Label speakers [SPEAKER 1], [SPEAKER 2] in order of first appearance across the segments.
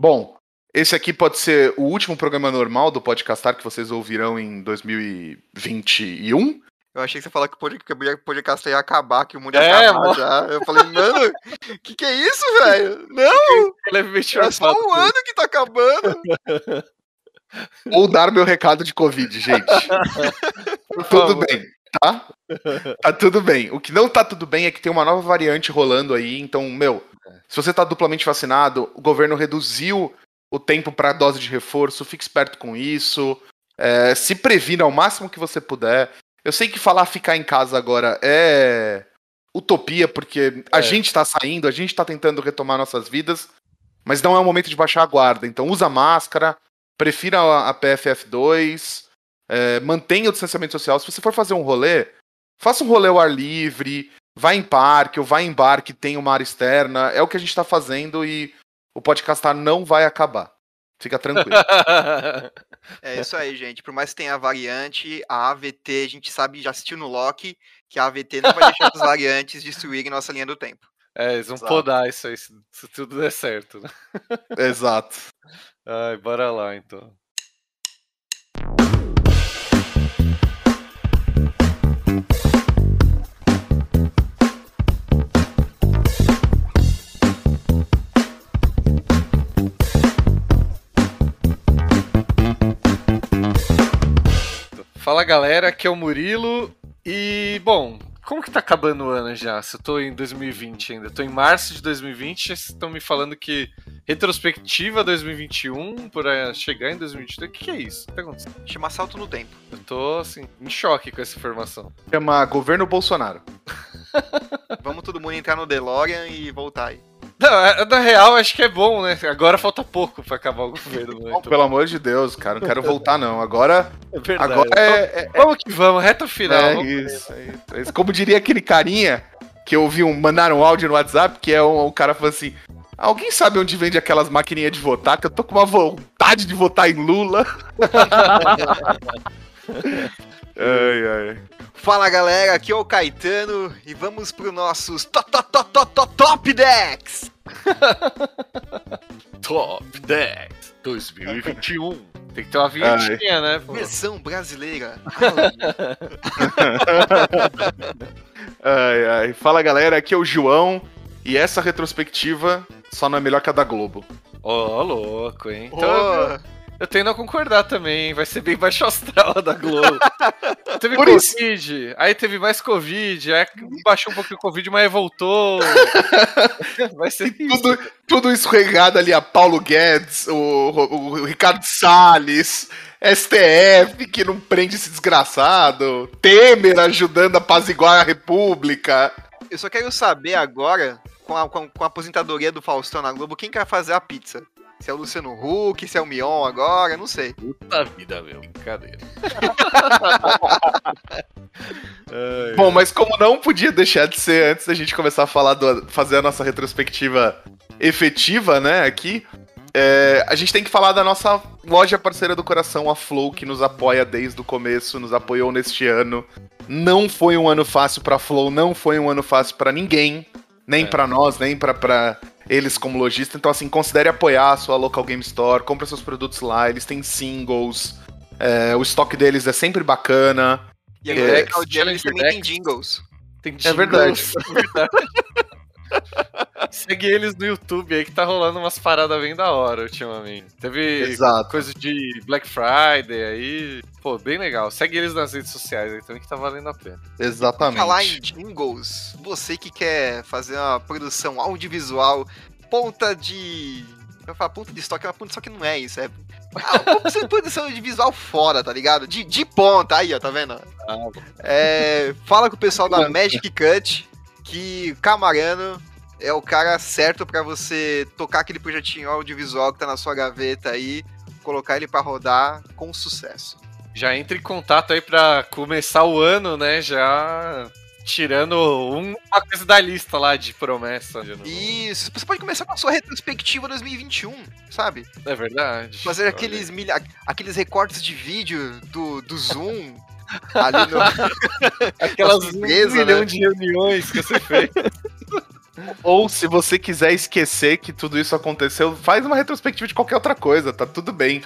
[SPEAKER 1] Bom, esse aqui pode ser o último programa normal do Podcastar que vocês ouvirão em 2021.
[SPEAKER 2] Eu achei que você falou que o podcast ia acabar, que o mundo ia
[SPEAKER 3] É,
[SPEAKER 2] acabar
[SPEAKER 3] mano.
[SPEAKER 2] já. Eu falei, mano, que que é isso, velho? Não,
[SPEAKER 3] Levemente
[SPEAKER 2] é só um ano que tá acabando.
[SPEAKER 1] Ou dar meu recado de Covid, gente. Tudo bem, tá? Tá tudo bem. O que não tá tudo bem é que tem uma nova variante rolando aí. Então, meu, se você tá duplamente vacinado, o governo reduziu o tempo para dose de reforço. Fique esperto com isso. É, se previna ao máximo que você puder. Eu sei que falar ficar em casa agora é utopia, porque a
[SPEAKER 3] É.
[SPEAKER 1] gente tá saindo, a gente tá tentando retomar nossas vidas, mas não é o momento de baixar a guarda. Então usa máscara, prefira a a PFF2, é, mantenha o distanciamento social. Se você for fazer um rolê, faça um rolê ao ar livre, vá em parque ou vá em bar que tem uma área externa. É o que a gente tá fazendo e o podcastar não vai acabar. Fica tranquilo.
[SPEAKER 2] É isso aí, gente. Por mais que tenha a variante, a AVT, a gente sabe, já assistiu no Loki, que a AVT não vai deixar as variantes destruírem nossa linha do tempo.
[SPEAKER 3] É, eles vão
[SPEAKER 1] Exato.
[SPEAKER 3] podar isso aí, se, se tudo der certo, né?
[SPEAKER 1] Exato.
[SPEAKER 3] Ai, bora lá então. Fala galera, aqui é o Murilo e, bom, como que tá acabando o ano já? Se eu tô em 2020 ainda, tô em março de 2020, vocês estão me falando que retrospectiva 2021 para chegar em 2022, o que, que é isso? O que tá acontecendo?
[SPEAKER 2] Chama salto no tempo.
[SPEAKER 3] Eu tô, assim, em choque com essa informação.
[SPEAKER 1] Chama governo Bolsonaro.
[SPEAKER 2] Vamos todo mundo entrar no DeLorean e voltar aí.
[SPEAKER 3] Não, é- na real, acho que é bom, né? Agora falta pouco pra acabar o governo. Né?
[SPEAKER 1] Não, pelo amor de Deus, cara, não quero voltar não. Agora,
[SPEAKER 3] É verdade.
[SPEAKER 1] agora é, é-
[SPEAKER 3] Vamos que vamos, reta final.
[SPEAKER 1] é isso, é isso, é isso. Como diria aquele carinha que eu vi um mandaram um áudio no WhatsApp, que é um, o cara falou assim: Alguém sabe onde vende aquelas maquininhas de votar? Que eu tô com uma vontade de votar em Lula. ai, ai.
[SPEAKER 2] Fala galera, aqui é o Caetano e vamos pro nossos top, top, top, top, top, top decks!
[SPEAKER 3] Top 10 2021. Tem que ter uma vinhetinha, né? pô?
[SPEAKER 2] Versão brasileira.
[SPEAKER 1] ai, ai. Fala galera, aqui é o João. E essa retrospectiva só não é melhor que a da Globo.
[SPEAKER 3] Ô, louco, hein? Então, eu tendo a concordar também, vai ser bem baixo astral a da Globo. teve
[SPEAKER 1] Por isso.
[SPEAKER 3] Covid, aí teve mais Covid, aí baixou um pouquinho o Covid, mas aí voltou. vai ser isso.
[SPEAKER 1] Tudo, tudo isso regado ali a Paulo Guedes, o, o- o Ricardo Salles, STF que não prende esse desgraçado, Temer ajudando a apaziguar a República.
[SPEAKER 2] eu só quero saber agora, com a, com, a aposentadoria do Faustão na Globo, quem que vai fazer a pizza? Se é o Luciano Huck, se é o Mion agora, não sei.
[SPEAKER 3] Puta vida, meu. Brincadeira. Ai,
[SPEAKER 1] Bom, mas como não podia deixar de ser antes da gente começar a falar do, fazer a nossa retrospectiva efetiva, né, aqui, é, a gente tem que falar da nossa loja parceira do coração, a Flow, que nos apoia desde o começo, nos apoiou neste ano. Não foi um ano fácil pra Flow, não foi um ano fácil pra ninguém, nem
[SPEAKER 3] É.
[SPEAKER 1] pra nós, nem pra, pra eles como lojista. Então, assim, considere apoiar a sua local game store, compra seus produtos lá, eles têm singles, é, o estoque deles é sempre bacana.
[SPEAKER 2] E
[SPEAKER 1] É,
[SPEAKER 2] agora é, o dia eles também tem
[SPEAKER 3] Decks.
[SPEAKER 2] jingles.
[SPEAKER 3] Tem
[SPEAKER 1] É verdade.
[SPEAKER 3] jingles, é verdade. Segue eles no YouTube aí que tá rolando umas paradas bem da hora ultimamente. Teve
[SPEAKER 1] Exato.
[SPEAKER 3] coisa de Black Friday aí. Pô, bem legal. Segue eles nas redes sociais aí também que tá valendo a pena.
[SPEAKER 1] Exatamente.
[SPEAKER 2] Falar em jingles, você que quer fazer uma produção audiovisual, ponta de. Eu falo ponta de estoque, mas ponta de estoque não é isso. É. Ah, produção audiovisual fora, tá ligado? De, de ponta, aí, ó, tá vendo? É, fala com o pessoal da Magic Cut que Camarano é o cara certo pra você tocar aquele projetinho audiovisual que tá na sua gaveta aí, colocar ele pra rodar com sucesso.
[SPEAKER 3] Já entre em contato aí pra começar o ano, né? Já tirando um- uma coisa da lista lá de promessa. de.
[SPEAKER 2] Isso, você pode começar com a sua retrospectiva 2021, sabe?
[SPEAKER 3] É verdade.
[SPEAKER 2] Fazer aqueles, milha... aqueles recortes de vídeo do, do Zoom ali no.
[SPEAKER 3] Aquelas um
[SPEAKER 2] surpresa,
[SPEAKER 3] milhão
[SPEAKER 2] né?
[SPEAKER 3] de reuniões que você fez.
[SPEAKER 1] Ou se você quiser esquecer que tudo isso aconteceu, faz uma retrospectiva de qualquer outra coisa, tá tudo bem.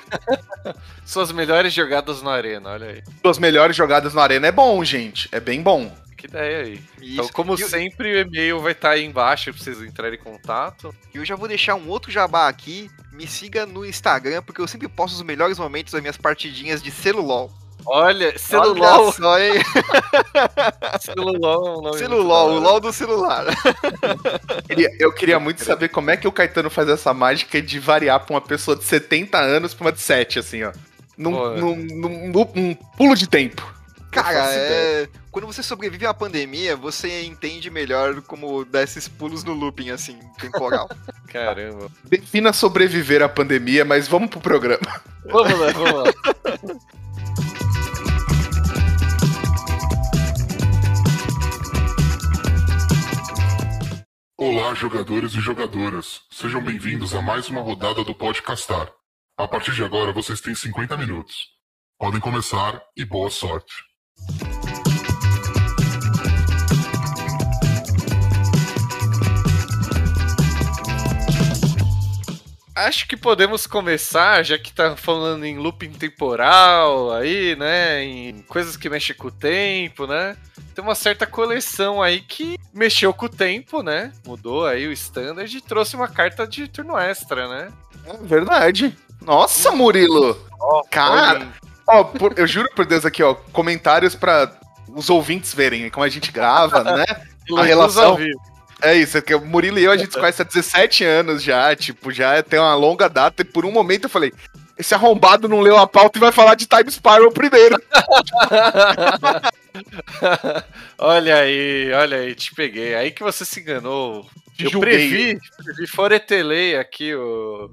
[SPEAKER 3] Suas melhores jogadas na arena, olha aí.
[SPEAKER 1] Suas melhores jogadas na arena é bom, gente. É bem bom.
[SPEAKER 3] Que ideia aí.
[SPEAKER 2] Isso.
[SPEAKER 3] Então, como
[SPEAKER 2] E eu-
[SPEAKER 3] sempre, o e-mail vai estar aí embaixo pra vocês entrarem em contato.
[SPEAKER 2] E eu já vou deixar um outro jabá aqui. Me siga no Instagram, porque eu sempre posto os melhores momentos das minhas partidinhas de celulol.
[SPEAKER 3] Olha,
[SPEAKER 2] Olha
[SPEAKER 3] celulol.
[SPEAKER 2] só, hein?
[SPEAKER 3] Celulol, é um
[SPEAKER 2] Celulol, o. LOL do celular.
[SPEAKER 1] Eu queria muito saber como é que o Caetano faz essa mágica de variar pra uma pessoa de 70 anos pra uma de 7, assim, ó. Num, num, num- num- num pulo de tempo.
[SPEAKER 2] Cara, é... quando você sobrevive à pandemia, você entende melhor como dar esses pulos no looping, assim, temporal.
[SPEAKER 3] Caramba.
[SPEAKER 1] Defina sobreviver à pandemia, mas vamos pro programa.
[SPEAKER 3] Vamos lá, vamos lá.
[SPEAKER 4] Olá, jogadores e jogadoras. Sejam bem-vindos a mais uma rodada do Podcastar. A partir de agora, vocês têm 50 minutos. Podem começar e boa sorte.
[SPEAKER 3] Acho que podemos começar, já que tá falando em looping temporal aí, né? Em coisas que mexem com o tempo, né? Tem uma certa coleção aí que mexeu com o tempo, né? Mudou aí o standard e trouxe uma carta de turno extra, né?
[SPEAKER 1] É verdade. Nossa, Murilo! Cara,
[SPEAKER 3] Olhem,
[SPEAKER 1] ó, por- eu juro por Deus aqui, ó, comentários pra os ouvintes verem como a gente grava, né?
[SPEAKER 3] elogios
[SPEAKER 1] relação-. É isso, é que o Murilo e eu a gente se conhece há 17 anos já, tipo, já tem uma longa data e por um momento eu falei, esse arrombado não leu a pauta e vai falar de Time Spiral primeiro.
[SPEAKER 3] olha aí, olha aí, te peguei. Aí que você se enganou.
[SPEAKER 1] Te
[SPEAKER 3] Eu
[SPEAKER 1] julguei.
[SPEAKER 3] previ, previ foretelei aqui o.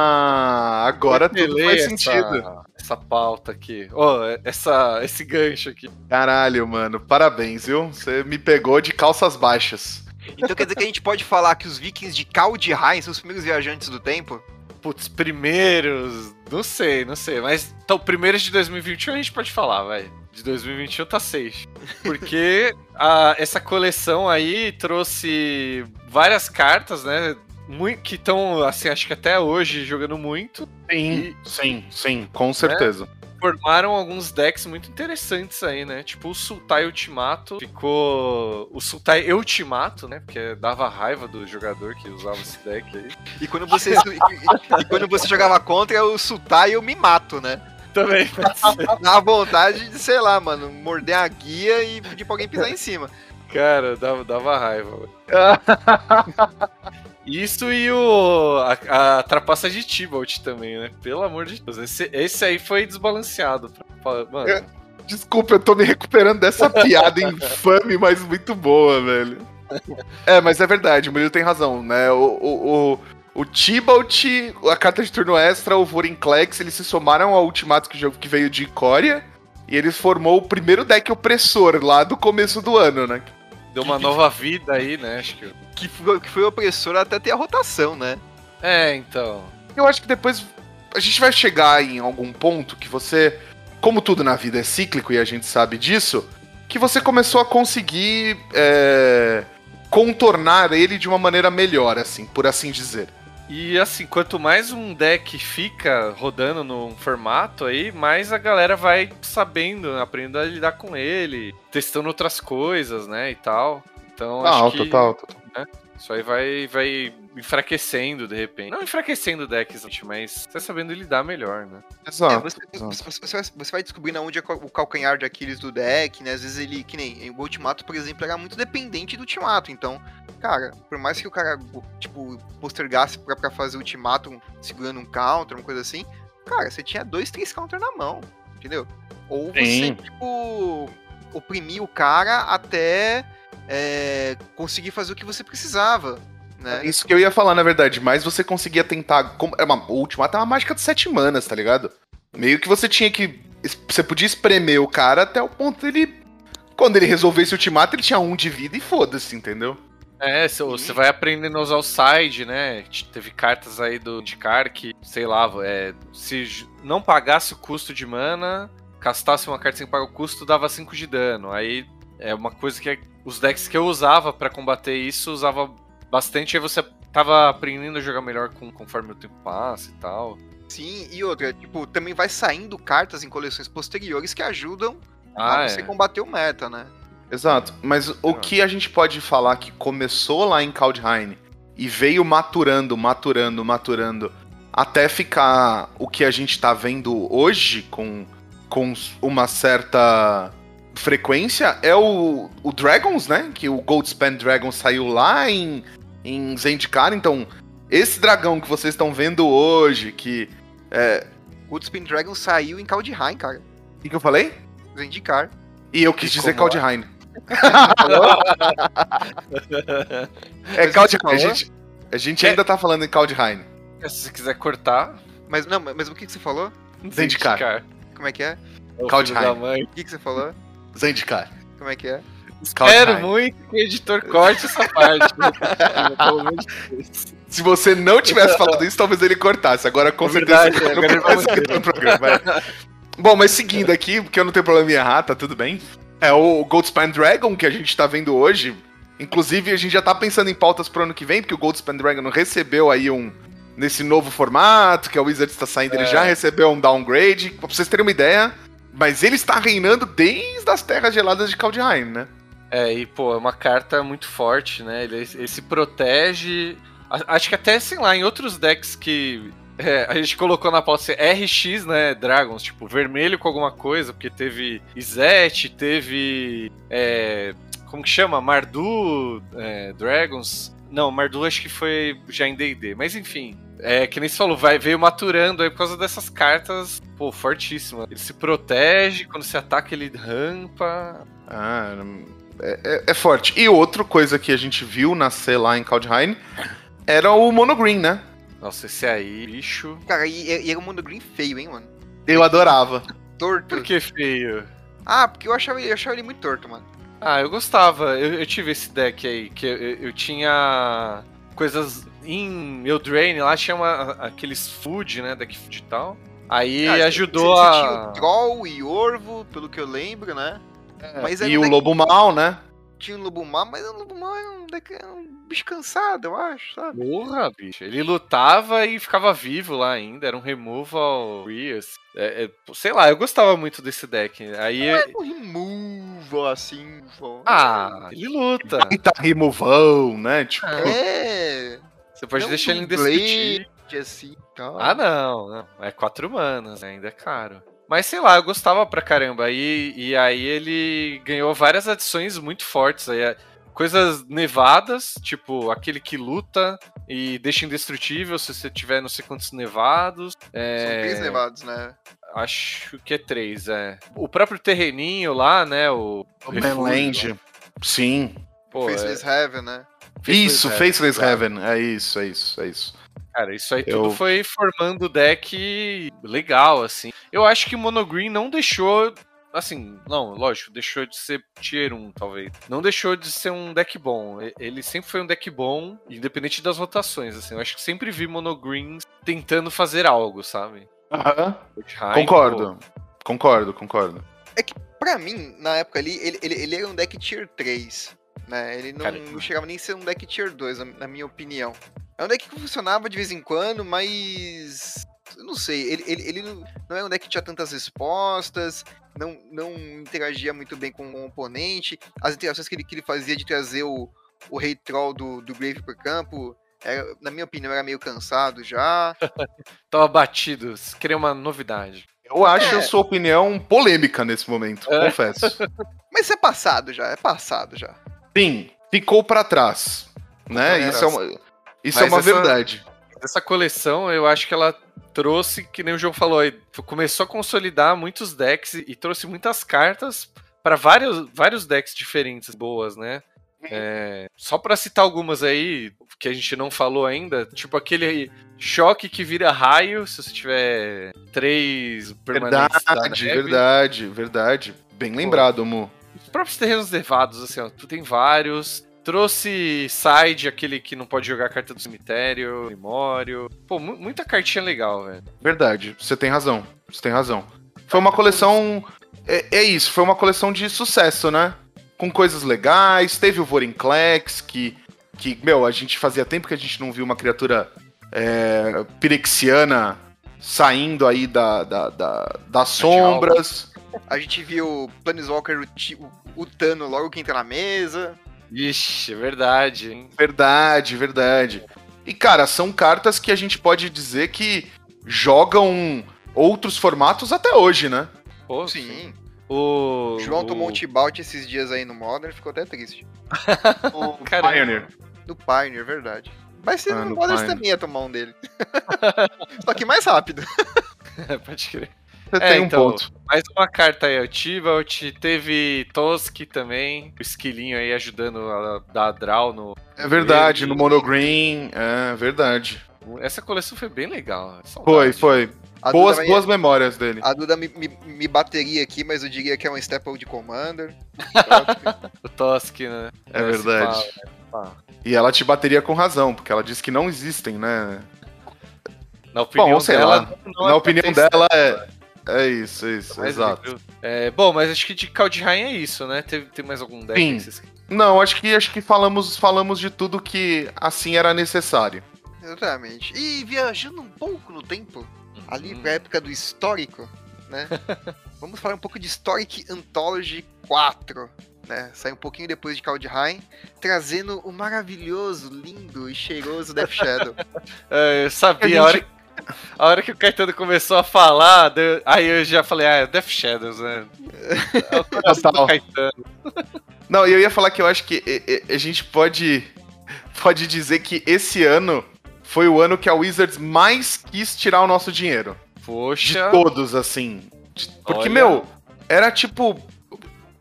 [SPEAKER 1] Ah, agora tudo faz
[SPEAKER 3] essa-
[SPEAKER 1] sentido.
[SPEAKER 3] Essa pauta aqui. Ó, essa, esse gancho aqui.
[SPEAKER 1] Caralho, mano, parabéns, viu? Você me pegou de calças baixas.
[SPEAKER 2] Então quer dizer que a gente pode falar que os vikings de Kaldheim são os primeiros viajantes do tempo?
[SPEAKER 3] Putz, primeiros. Não sei, não sei. Mas. Então, primeiros de 2021 a gente pode falar, vai. De 2021 tá safe. Porque a- essa coleção aí trouxe várias cartas, né? Mui- que estão, assim, acho que até hoje jogando muito.
[SPEAKER 1] Sim, sim, sim, com certeza.
[SPEAKER 3] Formaram alguns decks muito interessantes aí, né? Tipo o Sultai Ultimato ficou. O Sultai Ultimato, né? Porque dava raiva do jogador que usava esse deck aí.
[SPEAKER 2] E quando você, e, e quando você jogava contra, o Sultai eu me mato, né?
[SPEAKER 3] Também.
[SPEAKER 2] Dá vontade de, sei lá, mano, morder a guia e pedir pra alguém pisar em cima.
[SPEAKER 3] Cara, dava, dava raiva. Isso e o. A, a trapaça de Tibalt também, né? Pelo amor de Deus. Esse, esse aí foi desbalanceado. pra- Mano,
[SPEAKER 1] É. Desculpa, eu tô me recuperando dessa piada infame, mas muito boa, velho. É, mas é verdade, o Murilo tem razão, né? O, o, o, o Tibalt, a carta de turno extra, o Vorinclex, eles se somaram ao Ultimato que, que veio de Coria. E eles formou o primeiro deck opressor lá do começo do ano, né?
[SPEAKER 3] deu uma nova vida aí, né? Acho que.
[SPEAKER 2] Que foi, que foi opressor até ter a rotação, né?
[SPEAKER 3] É, então.
[SPEAKER 1] Eu acho que depois a gente vai chegar em algum ponto que você, como tudo na vida é cíclico e a gente sabe disso, que você começou a conseguir é, contornar ele de uma maneira melhor, assim, por assim dizer.
[SPEAKER 3] E assim, quanto mais um deck fica rodando num formato aí, mais a galera vai sabendo, aprendendo a lidar com ele, testando outras coisas, né, e tal. Então acho que
[SPEAKER 1] total, total.
[SPEAKER 3] isso aí vai, vai enfraquecendo de repente. Não enfraquecendo o deck, exatamente, mas você sabendo lidar melhor, né?
[SPEAKER 2] É,
[SPEAKER 1] Exato.
[SPEAKER 2] você,
[SPEAKER 1] exato.
[SPEAKER 2] você- você vai- você vai descobrindo onde é o calcanhar de Aquiles do deck, né? Às vezes ele, que nem o Ultimato, por exemplo, era muito dependente do Ultimato. Então, cara, por mais que o cara, tipo, postergasse pra, pra fazer o Ultimato segurando um counter, uma coisa assim, cara, você tinha dois, três counter na mão, entendeu? Ou você,
[SPEAKER 1] Sim.
[SPEAKER 2] tipo, oprimia o cara até é, conseguir fazer o que você precisava, né?
[SPEAKER 1] Isso que eu ia falar, na verdade, mas você conseguia tentar. como- É uma, o Ultimato é uma mágica de sete manas, tá ligado? Meio que você tinha que. Você podia espremer o cara até o ponto dele. Quando ele resolvesse o Ultimato, ele tinha um de vida e foda-se, entendeu?
[SPEAKER 3] É, cê- você vai aprendendo a usar o side, né? Te- Teve cartas aí do Indicar que, sei lá, é, se não pagasse o custo de mana, castasse uma carta sem pagar o custo, dava 5 de dano. Aí É uma coisa que é- os decks que eu usava pra combater isso, usava bastante, aí você tava aprendendo a jogar melhor com, conforme o tempo passa e tal.
[SPEAKER 2] Sim, e outra, tipo, também vai saindo cartas em coleções posteriores que ajudam
[SPEAKER 3] Ah,
[SPEAKER 2] a você
[SPEAKER 3] é.
[SPEAKER 2] combater o meta, né?
[SPEAKER 1] Exato. Mas o que a gente pode falar que começou lá em Kaldheim e veio maturando, maturando, maturando, até ficar o que a gente tá vendo hoje com, com uma certa frequência é o, o Dragons, né? Que o Goldspan Dragon saiu lá em, em Zendikar. Então, esse dragão que vocês estão vendo hoje, que. É,
[SPEAKER 2] Woodspin Dragon saiu em Kaldheim, cara.
[SPEAKER 1] o que, que eu falei?
[SPEAKER 2] Zendikar.
[SPEAKER 1] E eu quis
[SPEAKER 3] E
[SPEAKER 1] dizer
[SPEAKER 3] como é?
[SPEAKER 1] Kaldheim. É Kaldheim. A
[SPEAKER 2] falou?
[SPEAKER 1] gente, a gente
[SPEAKER 3] É.
[SPEAKER 1] ainda tá falando em Kaldheim.
[SPEAKER 3] Se você quiser cortar,
[SPEAKER 2] Mas não, mas o que, que você falou?
[SPEAKER 3] Zendikar.
[SPEAKER 2] Como é que é?
[SPEAKER 3] É o
[SPEAKER 1] Kaldheim.
[SPEAKER 2] O que, que você falou?
[SPEAKER 1] Zendikar.
[SPEAKER 2] Como é que é?
[SPEAKER 3] Espero muito que o editor corte essa parte. né?
[SPEAKER 1] Se você não tivesse falado isso, talvez ele cortasse. Agora, com
[SPEAKER 3] É
[SPEAKER 1] certeza,
[SPEAKER 3] verdade,
[SPEAKER 1] ele
[SPEAKER 3] agora ele
[SPEAKER 1] vai escutar programa. vai. Bom, mas seguindo aqui, porque eu não tenho problema em errar, tá tudo bem. É o Goldspan Dragon que a gente tá vendo hoje. Inclusive, a gente já tá pensando em pautas pro ano que vem, porque o Goldspan Dragon recebeu aí um. Nesse novo formato, que a Wizards está saindo, ele
[SPEAKER 3] É.
[SPEAKER 1] já recebeu um downgrade. Pra vocês terem uma ideia, mas ele está reinando desde as terras geladas de Kaldheim, né?
[SPEAKER 3] É, e pô, é uma carta muito forte, né? Ele, ele se protege. Acho que até, sei lá, em outros decks que é, a gente colocou na pauta assim, RX, né? Dragons, tipo, vermelho com alguma coisa, porque teve Izete, teve. é, como que chama? Mardu é, Dragons. Não, Mardu acho que foi já em DD, mas enfim. É, que nem você falou, vai, veio maturando aí por causa dessas cartas, pô, fortíssimas. Ele se protege, quando se ataca, ele rampa.
[SPEAKER 1] Ah, é, é- é forte. E outra coisa que a gente viu nascer lá em Kaldheim era o Monogreen, né?
[SPEAKER 3] Nossa, esse aí, bicho.
[SPEAKER 2] Cara, e, e era um mundo green feio, hein, mano?
[SPEAKER 1] Eu adorava.
[SPEAKER 2] Torto.
[SPEAKER 3] Por que feio?
[SPEAKER 2] Ah, porque eu achava, ele- eu achava ele muito torto, mano.
[SPEAKER 3] Ah, eu gostava. Eu, eu tive esse deck aí, que eu, eu- eu tinha coisas em Eldraine, lá tinha uma- aqueles food, né, deck food e tal. Aí
[SPEAKER 2] Ah,
[SPEAKER 3] ajudou
[SPEAKER 2] você, você tinha
[SPEAKER 3] a...
[SPEAKER 2] o Troll e Orvo, pelo que eu lembro, né? Mas era
[SPEAKER 1] e o Lobo Mal, né?
[SPEAKER 2] Tinha o Lobo Mal, mas o Lobo Mal era um, deck, era um bicho cansado, eu acho, sabe?
[SPEAKER 3] Porra, bicho. Ele lutava e ficava vivo lá ainda. Era um removal. É, é, sei lá, eu gostava muito desse deck. Aí.
[SPEAKER 2] Um removal, assim.
[SPEAKER 3] Ah, ele luta.
[SPEAKER 1] E tá removão, né? Tipo,
[SPEAKER 2] É.
[SPEAKER 3] Você pode
[SPEAKER 2] Não
[SPEAKER 3] deixar ele
[SPEAKER 2] um
[SPEAKER 3] indestrutível.
[SPEAKER 2] Blade, assim, tal.
[SPEAKER 3] Ah, não, não. É quatro manas, né? ainda é caro. Mas sei lá, eu gostava pra caramba. E, e aí ele ganhou várias adições muito fortes. Aí, é, coisas nevadas, tipo aquele que luta e deixa indestrutível se você tiver não sei quantos nevados.
[SPEAKER 2] São
[SPEAKER 3] É,
[SPEAKER 2] três nevados, né?
[SPEAKER 3] Acho que é três, é. O próprio terreninho lá, né? O,
[SPEAKER 1] o Manland. Sim.
[SPEAKER 3] Pô, é,
[SPEAKER 2] Faceless Heaven, né?
[SPEAKER 1] Isso,
[SPEAKER 3] Heaven,
[SPEAKER 1] Faceless. Heaven. É isso, é isso, é isso.
[SPEAKER 3] Cara, isso aí
[SPEAKER 1] Eu-
[SPEAKER 3] tudo foi formando o deck legal, assim. Eu acho que o Monogreen não deixou. Assim, não, lógico, deixou de ser tier 1, talvez. Não deixou de ser um deck bom. Ele sempre foi um deck bom, independente das rotações, assim. Eu acho que sempre vi Monogreens tentando fazer algo, sabe?
[SPEAKER 1] Aham.
[SPEAKER 3] Jotunheim,
[SPEAKER 1] Concordo. Concordo, concordo.
[SPEAKER 2] Pra mim, na época ali, ele, ele, ele era um deck tier 3. Né? Ele não,
[SPEAKER 3] Cara,
[SPEAKER 2] não chegava nem a ser um deck tier 2, na, minha opinião. É um deck que funcionava de vez em quando, mas. Eu não sei, ele, ele, ele não, é um deck que tinha tantas respostas, não, não interagia muito bem com o oponente. As interações que ele, que ele fazia de trazer o, o Rei Troll do, do Grave pro campo, era, na minha opinião, era meio cansado já.
[SPEAKER 3] Tava batido, queria uma novidade.
[SPEAKER 1] Eu acho
[SPEAKER 2] É.
[SPEAKER 1] a sua opinião polêmica nesse momento,
[SPEAKER 3] É.
[SPEAKER 1] confesso.
[SPEAKER 2] Mas isso é passado já, é passado já.
[SPEAKER 1] Sim, ficou pra trás. Né? Isso é uma, isso é uma
[SPEAKER 3] essa-
[SPEAKER 1] verdade.
[SPEAKER 3] Essa coleção, eu acho que ela trouxe, que nem o João falou começou a consolidar muitos decks e, e trouxe muitas cartas para vários, vários decks diferentes, boas, né? É, só pra citar algumas aí, que a gente não falou ainda, tipo aquele choque que vira raio, se você tiver três permanentes da
[SPEAKER 1] Verdade, verdade, verdade. Bem lembrado, Mu.
[SPEAKER 3] Os próprios terrenos nevados, assim, ó, tu tem vários. Trouxe side, aquele que não pode jogar carta do cemitério, Memório. Pô, mu- muita cartinha legal, velho.
[SPEAKER 1] Verdade, você tem razão. Você tem razão. Foi uma coleção. É, é isso, foi uma coleção de sucesso, né? com coisas legais. Teve o Vorinclex, que, que, meu, a gente fazia tempo que a gente não viu uma criatura é, pirexiana saindo aí da, da, da- das sombras.
[SPEAKER 2] A gente viu o Planeswalker, o, o, o Tano logo que entra na mesa.
[SPEAKER 3] Ixi, é verdade, hein?
[SPEAKER 1] Verdade, verdade. E, cara, são cartas que a gente pode dizer que jogam outros formatos até hoje, né?
[SPEAKER 3] Pô,
[SPEAKER 2] Sim.
[SPEAKER 3] O
[SPEAKER 2] O João
[SPEAKER 3] o-
[SPEAKER 2] tomou um T-Bout esses dias aí no Modern, ficou até triste.
[SPEAKER 1] O
[SPEAKER 3] Caramba.
[SPEAKER 1] Pioneer.
[SPEAKER 2] No Pioneer, verdade. Mas se
[SPEAKER 1] Ah,
[SPEAKER 2] no Modern também ia tomar um dele. Só que mais rápido.
[SPEAKER 3] Pode crer.
[SPEAKER 1] Você
[SPEAKER 3] É,
[SPEAKER 1] tem um
[SPEAKER 3] então,
[SPEAKER 1] ponto.
[SPEAKER 3] Mais uma carta aí, o Tibalt, teve Toski também, o esquilinho aí ajudando a dar draw no...
[SPEAKER 1] É verdade, no Monogreen, é verdade.
[SPEAKER 3] Essa coleção foi bem legal.
[SPEAKER 1] Foi,
[SPEAKER 3] saudade.
[SPEAKER 1] foi.
[SPEAKER 2] A
[SPEAKER 1] Boas,
[SPEAKER 2] Duda,
[SPEAKER 1] boas memórias dele.
[SPEAKER 2] A Duda me, me, me bateria aqui, mas eu diria que é um Staple de Commander.
[SPEAKER 3] O Toski, né?
[SPEAKER 1] É
[SPEAKER 3] Esse
[SPEAKER 1] verdade.
[SPEAKER 3] pá.
[SPEAKER 1] E ela te bateria com razão, porque ela disse que não existem, né?
[SPEAKER 3] Na opinião
[SPEAKER 1] Bom, sei
[SPEAKER 3] dela,
[SPEAKER 1] lá.
[SPEAKER 3] não
[SPEAKER 1] Na opinião dela é. É isso, é isso,
[SPEAKER 3] mais
[SPEAKER 1] exato.
[SPEAKER 3] É, bom, mas acho que de Kaldheim é isso, né? Teve, tem mais algum deck
[SPEAKER 1] Sim.
[SPEAKER 3] que vocês-
[SPEAKER 1] Não, acho que acho que falamos, falamos de tudo que assim era necessário.
[SPEAKER 2] Exatamente. E viajando um pouco no tempo, ali
[SPEAKER 3] Hum.
[SPEAKER 2] pra época do histórico, né? Vamos falar um pouco de Historic Anthology 4, né? Sai um pouquinho depois de Kaldheim, trazendo o maravilhoso, lindo e cheiroso Death Shadow.
[SPEAKER 3] É, eu
[SPEAKER 1] A
[SPEAKER 3] sabia,
[SPEAKER 1] gente-
[SPEAKER 3] a, hora, a hora que o Caetano começou a falar, deu- aí eu já falei, ah, é Death Shadows, né? É o coração do. Caetano.
[SPEAKER 1] Não, e eu ia falar que eu acho que a gente pode pode dizer que esse ano foi o ano que a Wizards mais quis tirar o nosso dinheiro. De
[SPEAKER 3] Poxa,
[SPEAKER 1] todos, assim. De- Porque,
[SPEAKER 3] Olha.
[SPEAKER 1] meu, era tipo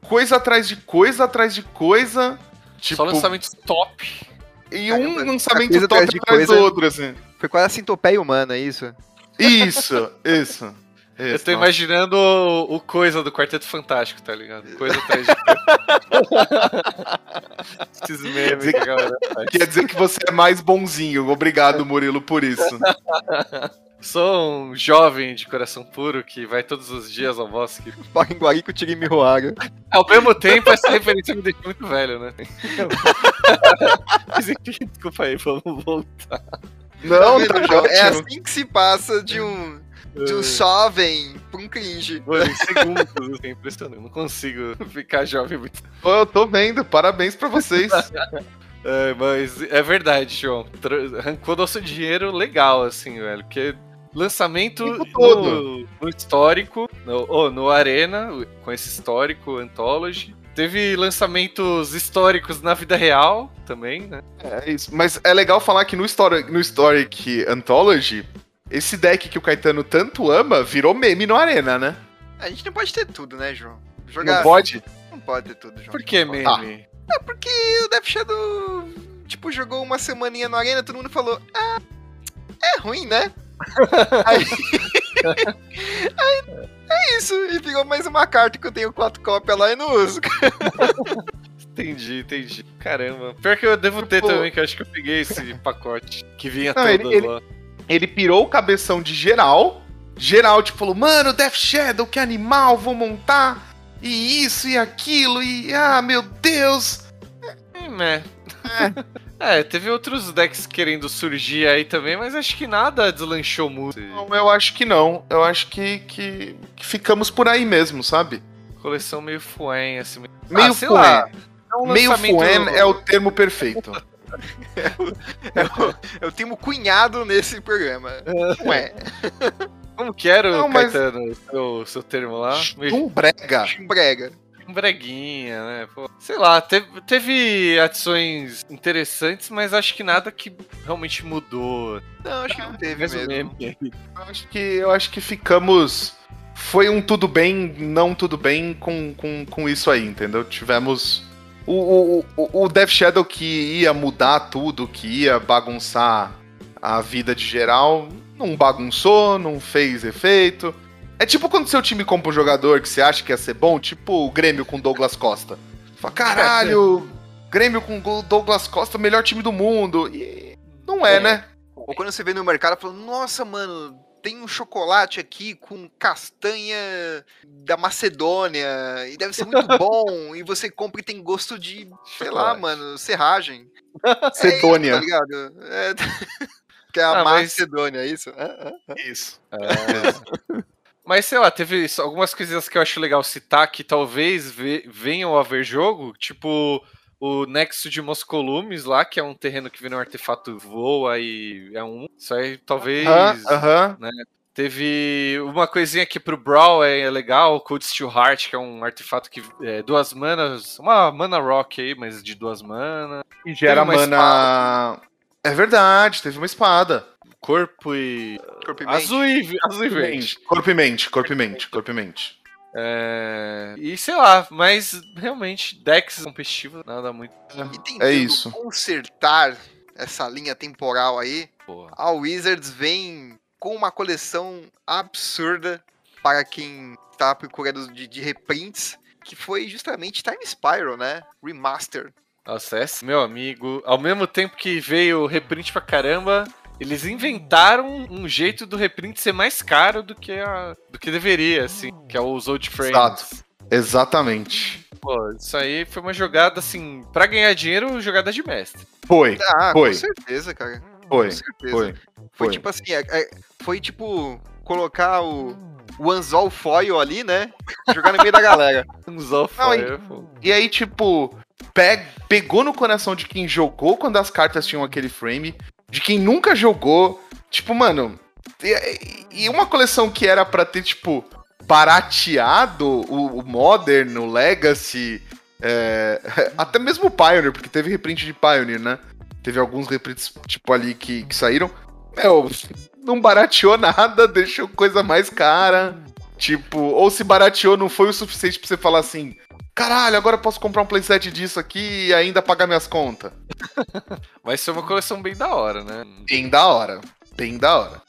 [SPEAKER 1] coisa atrás de coisa atrás de coisa. Tipo,
[SPEAKER 3] só lançamentos top.
[SPEAKER 1] e
[SPEAKER 2] Caramba,
[SPEAKER 1] um lançamento top
[SPEAKER 2] atrás
[SPEAKER 1] atrás,
[SPEAKER 2] de
[SPEAKER 1] do outro, assim.
[SPEAKER 2] Foi quase a sintopeia humana, é isso?
[SPEAKER 1] Isso, isso.
[SPEAKER 3] Eu
[SPEAKER 1] isso
[SPEAKER 3] tô
[SPEAKER 1] nossa.
[SPEAKER 3] imaginando o, o coisa do Quarteto Fantástico, tá ligado? Coisa atrás de. Esses memes que galera faz.
[SPEAKER 1] Quer dizer que você é mais bonzinho. Obrigado, Murilo, por isso.
[SPEAKER 3] Sou um jovem de coração puro que vai todos os dias ao bosque.
[SPEAKER 2] Baringuari com o Tigre Mihoara.
[SPEAKER 3] Ao mesmo tempo, essa referência me deixa muito velho, né? Mas enfim, desculpa aí, vamos voltar.
[SPEAKER 1] Não,
[SPEAKER 2] Tá
[SPEAKER 1] tá
[SPEAKER 2] vendo, João? É assim que se passa de um, de um jovem pra um cringe.
[SPEAKER 3] Mano, em segundos, assim, impressionante. Eu não consigo ficar jovem muito.
[SPEAKER 1] Pô, Eu tô vendo, parabéns pra vocês.
[SPEAKER 3] É, mas é verdade, João. Arrancou nosso dinheiro legal, assim, velho. Porque lançamento no, no histórico, no, oh, no Arena, com esse histórico Anthology. Teve lançamentos históricos na vida real também, né?
[SPEAKER 1] É isso. Mas é legal falar que no Historic, no Historic Anthology, esse deck que o Caetano tanto ama virou meme no Arena, né?
[SPEAKER 2] A gente não pode ter tudo, né, João? Jogar
[SPEAKER 1] Não pode?
[SPEAKER 2] Não pode ter tudo, João.
[SPEAKER 3] Por que meme?
[SPEAKER 2] É porque o Death Shadow, tipo, jogou uma semaninha no Arena, todo mundo falou, ah, é ruim, né? aí, aí, é isso, e virou mais uma carta que eu tenho quatro cópias lá e não uso.
[SPEAKER 3] Entendi, entendi. Caramba. Pior que eu devo ter
[SPEAKER 1] Tipo-
[SPEAKER 3] também, que eu acho que eu peguei esse pacote que vinha
[SPEAKER 1] Não,
[SPEAKER 3] todo
[SPEAKER 1] ele- ele-
[SPEAKER 3] lá.
[SPEAKER 1] Ele pirou o cabeção de geral. Geral, tipo, falou, mano, Death Shadow, que animal, vou montar. E isso e aquilo, e ah, meu Deus.
[SPEAKER 3] Hum, é. É, teve outros decks querendo surgir aí também, mas acho que nada deslanchou muito.
[SPEAKER 1] Não, eu acho que não. Eu acho que, que, que ficamos por aí mesmo, sabe?
[SPEAKER 3] Coleção meio fuem, assim.
[SPEAKER 1] Meio
[SPEAKER 3] Ah, sei
[SPEAKER 1] fuem.
[SPEAKER 3] lá, é um
[SPEAKER 1] Meio
[SPEAKER 3] lançamento-
[SPEAKER 1] fuen é o termo perfeito.
[SPEAKER 2] Eu, eu tenho um cunhado nesse programa. Ué,
[SPEAKER 3] Como que era,
[SPEAKER 1] Não,
[SPEAKER 3] o
[SPEAKER 1] mas-
[SPEAKER 3] Caetano, o seu, seu termo lá? Meio
[SPEAKER 1] Um
[SPEAKER 3] breguinha, né? Pô, sei lá, teve, teve adições interessantes, mas acho que nada que realmente mudou.
[SPEAKER 2] Não, acho que não teve
[SPEAKER 3] Mais um
[SPEAKER 2] mesmo.
[SPEAKER 3] aí.
[SPEAKER 1] Eu acho que, eu acho que ficamos. Foi um tudo bem, não tudo bem com, com, com isso aí, entendeu? Tivemos. O, o, o, o Death Shadow que ia mudar tudo, que ia bagunçar a vida de geral, não bagunçou, não fez efeito. É tipo quando seu time compra um jogador que você acha que ia ser bom, tipo o Grêmio com Douglas Costa. Fala, caralho, Grêmio com Douglas Costa, melhor time do mundo. E não é,
[SPEAKER 2] É.
[SPEAKER 1] né?
[SPEAKER 2] Ou quando você vê no mercado, fala, nossa, mano, tem um chocolate aqui com castanha da Macedônia e deve ser muito bom. e você compra e tem gosto de, sei lá, mano, serragem.
[SPEAKER 1] Sedônia.
[SPEAKER 2] É isso, tá ligado? É... que é a
[SPEAKER 3] Ah, mas-
[SPEAKER 2] Macedônia, é isso? É, é.
[SPEAKER 1] Isso.
[SPEAKER 3] É. Mas sei lá, teve algumas coisinhas que eu acho legal citar que talvez ve- venham a ver jogo, tipo o Nexo de Moscolumes lá, que é um terreno que vira um artefato voa e é um. Isso aí talvez.
[SPEAKER 1] Aham, aham.
[SPEAKER 3] Teve uma coisinha aqui pro Brawl é, é legal, o Code Steel Heart, que é um artefato que é duas manas, uma mana rock aí, mas de duas manas.
[SPEAKER 1] E gera mana. É verdade, teve uma espada.
[SPEAKER 3] Corpo e.
[SPEAKER 2] Corpo e mente.
[SPEAKER 3] Azul e, azul e verde.
[SPEAKER 1] Corpo e mente, corpo e mente, corpo e mente.
[SPEAKER 3] É, E sei lá, mas realmente, decks competitivos, nada muito.
[SPEAKER 2] E tentando
[SPEAKER 1] É isso.
[SPEAKER 2] consertar essa linha temporal aí,
[SPEAKER 3] Boa.
[SPEAKER 2] a Wizards vem com uma coleção absurda para quem está procurando de, de reprints, que foi justamente Time Spiral, né? Remaster.
[SPEAKER 3] Nossa, esse meu amigo, ao mesmo tempo que veio reprint pra caramba, eles inventaram um jeito do reprint ser mais caro do que, a, do que deveria, assim, que é os old frames.
[SPEAKER 1] Exato. Exatamente.
[SPEAKER 3] Pô, isso aí foi uma jogada, assim, pra ganhar dinheiro, jogada de mestre.
[SPEAKER 1] Foi,
[SPEAKER 2] Ah,
[SPEAKER 1] Foi.
[SPEAKER 2] com certeza, cara.
[SPEAKER 1] foi,
[SPEAKER 2] Com certeza.
[SPEAKER 1] foi.
[SPEAKER 2] Foi,
[SPEAKER 1] Foi.
[SPEAKER 2] tipo assim, é- é- foi tipo colocar o, o anzol foil ali, né? Jogar no meio da galera.
[SPEAKER 3] Uns off
[SPEAKER 1] Não, e-. E aí, tipo, pe- pegou no coração de quem jogou quando as cartas tinham aquele frame, de quem nunca jogou. Tipo, mano. E, e uma coleção que era pra ter, tipo, barateado o, o Modern, o Legacy, é, até mesmo o Pioneer, porque teve reprint de Pioneer, né? Teve alguns reprints, tipo, ali que, que saíram. Meu, não barateou nada, deixou coisa mais cara. Tipo, ou se barateou, não foi o suficiente pra você falar assim: caralho, agora eu posso comprar um playset disso aqui e ainda pagar minhas contas.
[SPEAKER 3] Vai ser uma coleção bem da hora, né?
[SPEAKER 1] Bem da hora. Bem da hora.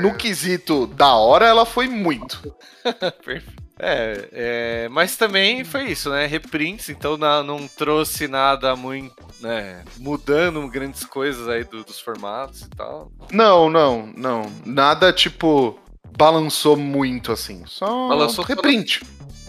[SPEAKER 1] No quesito da hora, ela foi muito.
[SPEAKER 3] É, é, mas também foi isso, né? Reprints, então na- não trouxe nada muito, né? Mudando grandes coisas aí do- dos formatos e tal.
[SPEAKER 1] Não, não, não. Nada tipo. Balançou muito assim. Só
[SPEAKER 3] Balançou
[SPEAKER 1] reprint.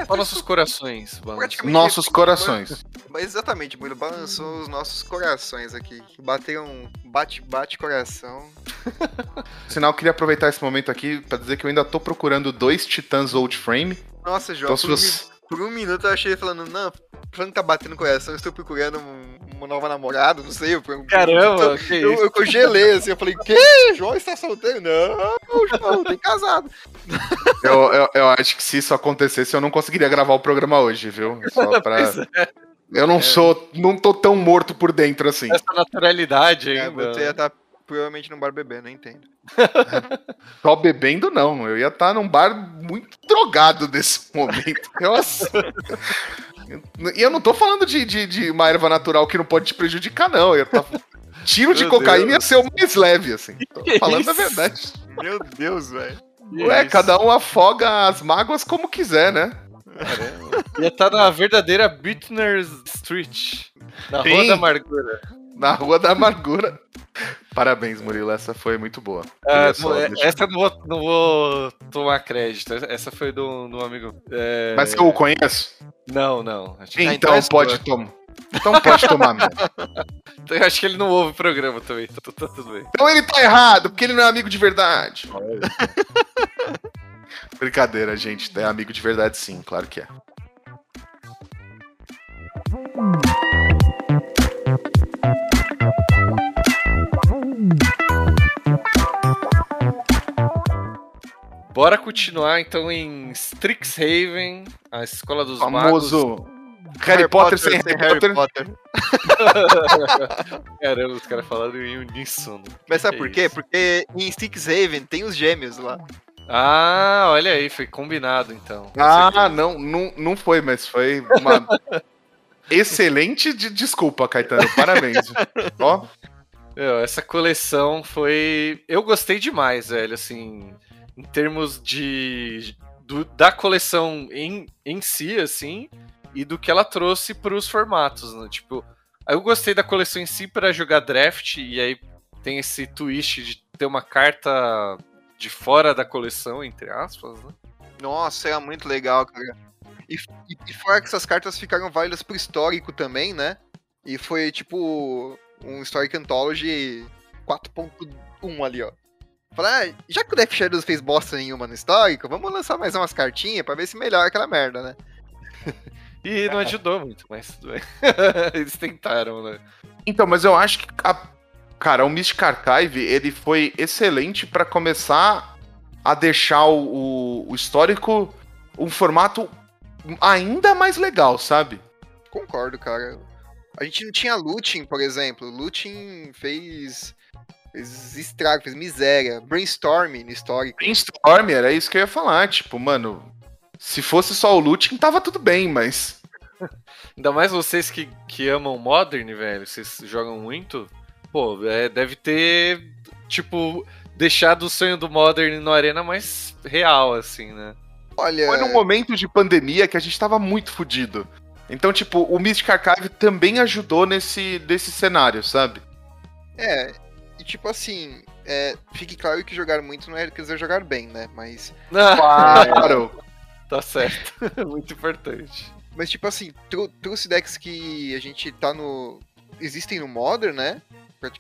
[SPEAKER 3] Olha nossos corações,
[SPEAKER 1] Nossos
[SPEAKER 2] reprints,
[SPEAKER 1] corações.
[SPEAKER 2] Mas exatamente, Murilo, balançou os nossos corações aqui. Bateram bate-bate coração.
[SPEAKER 1] Sinal, eu queria aproveitar esse momento aqui pra dizer que eu ainda tô procurando dois Titãs Old Frame.
[SPEAKER 2] Nossa, João,
[SPEAKER 1] Então, se
[SPEAKER 2] um
[SPEAKER 1] você.
[SPEAKER 2] Por um minuto eu achei falando, não, falando que tá batendo coração, eu estou procurando um- uma nova namorada, não sei. Eu, eu-
[SPEAKER 3] Caramba, que
[SPEAKER 2] eu,
[SPEAKER 3] isso?
[SPEAKER 2] eu congelei assim, eu falei, que? João está solteiro? Não, João, tem casado.
[SPEAKER 1] Eu, eu, eu acho que se isso acontecesse, eu não conseguiria gravar o programa hoje, viu? Só pra.
[SPEAKER 3] É,
[SPEAKER 1] Eu não sou. Não tô tão morto por dentro assim.
[SPEAKER 3] essa naturalidade
[SPEAKER 2] É,
[SPEAKER 3] ainda.
[SPEAKER 2] você ia estar provavelmente num bar bebendo, não entendo.
[SPEAKER 1] Só bebendo, não. Eu ia estar num bar muito drogado nesse momento. Nossa. E eu não tô falando de, de, de uma erva natural que não pode te prejudicar, não. Eu tá... Tiro de
[SPEAKER 3] Meu
[SPEAKER 1] cocaína
[SPEAKER 3] Deus.
[SPEAKER 1] ia ser o mais leve, assim. Tô falando a
[SPEAKER 3] isso?
[SPEAKER 1] verdade.
[SPEAKER 2] Meu Deus, velho.
[SPEAKER 1] Ué,
[SPEAKER 3] Isso.
[SPEAKER 1] cada um afoga as mágoas como quiser, né?
[SPEAKER 3] Caramba. Ia estar na verdadeira Bittner Street. Na Rua
[SPEAKER 1] Sim.
[SPEAKER 3] da Amargura.
[SPEAKER 1] Na Rua da Amargura. Parabéns, Murilo. Essa foi muito boa.
[SPEAKER 3] Não,
[SPEAKER 1] só
[SPEAKER 3] é- essa eu não vou, não vou tomar crédito. Essa foi do, do amigo. é,
[SPEAKER 1] Mas eu o conheço?
[SPEAKER 3] Não, não.
[SPEAKER 2] Então
[SPEAKER 1] Então
[SPEAKER 2] é
[SPEAKER 1] pode tomar. Então pode tomar mesmo.
[SPEAKER 3] eu acho que ele não ouve o programa também. Tá, tá- tá tudo bem.
[SPEAKER 1] Então ele tá errado, porque ele não é amigo de verdade. Brincadeira, gente. É amigo de verdade, sim, claro que é.
[SPEAKER 3] Bora continuar então em Strixhaven, a escola dos
[SPEAKER 1] Famoso Harry, Potter, sem Harry, Potter.
[SPEAKER 3] Caramba, os caras falaram em uníssono.
[SPEAKER 2] Mas sabe por quê?
[SPEAKER 3] isso.
[SPEAKER 2] Porque em Strixhaven tem os gêmeos lá.
[SPEAKER 3] Ah, olha aí, foi combinado então.
[SPEAKER 1] Ah, não, não, não foi, mas foi uma excelente de- desculpa, Caetano. Parabéns. Ó,
[SPEAKER 3] Meu, essa coleção foi. Eu gostei demais, velho, assim. Em termos de. do- da coleção em, em si, assim. E do que ela trouxe pros formatos, né? Tipo, eu gostei da coleção em si para jogar draft. E aí tem esse twist de ter uma carta de fora da coleção, entre aspas, né?
[SPEAKER 2] Nossa, era muito legal, cara. E, e, e fora que essas cartas ficaram válidas pro histórico também, né? E foi tipo um Historic Anthology 4.1 ali, ó. Falei, ah, já que o Death Shadows fez bosta nenhuma no histórico, vamos lançar mais umas cartinhas pra ver se melhora aquela merda, né?
[SPEAKER 3] E não ajudou muito, mas tudo bem. Eles tentaram, né?
[SPEAKER 1] Então, mas eu acho que, a- cara, o Mystic Archive, ele foi excelente pra começar a deixar o, o- o histórico um formato ainda mais legal, sabe?
[SPEAKER 2] Concordo, cara. A gente não tinha Looting, por exemplo. Looting fez, fez estrago, fez miséria. Brainstorm no histórico.
[SPEAKER 1] Brainstorm, era isso que eu ia falar, tipo, mano, se fosse só o looting, tava tudo bem, mas...
[SPEAKER 3] Ainda mais vocês que, que amam Modern, velho, vocês jogam muito. Pô, é, deve ter, tipo, deixado o sonho do Modern no Arena mais real, assim, né?
[SPEAKER 2] Olha,
[SPEAKER 1] Foi num momento de pandemia que a gente tava muito fudido. Então, tipo, o Mystic Archive também ajudou nesse, nesse cenário, sabe?
[SPEAKER 2] é. E tipo assim, é, fique claro que jogar muito não é quer dizer jogar bem, né? Mas,
[SPEAKER 1] Claro.
[SPEAKER 3] tá certo. muito importante.
[SPEAKER 2] mas tipo assim, trou- trouxe decks que a gente tá no. Existem no Modern, né?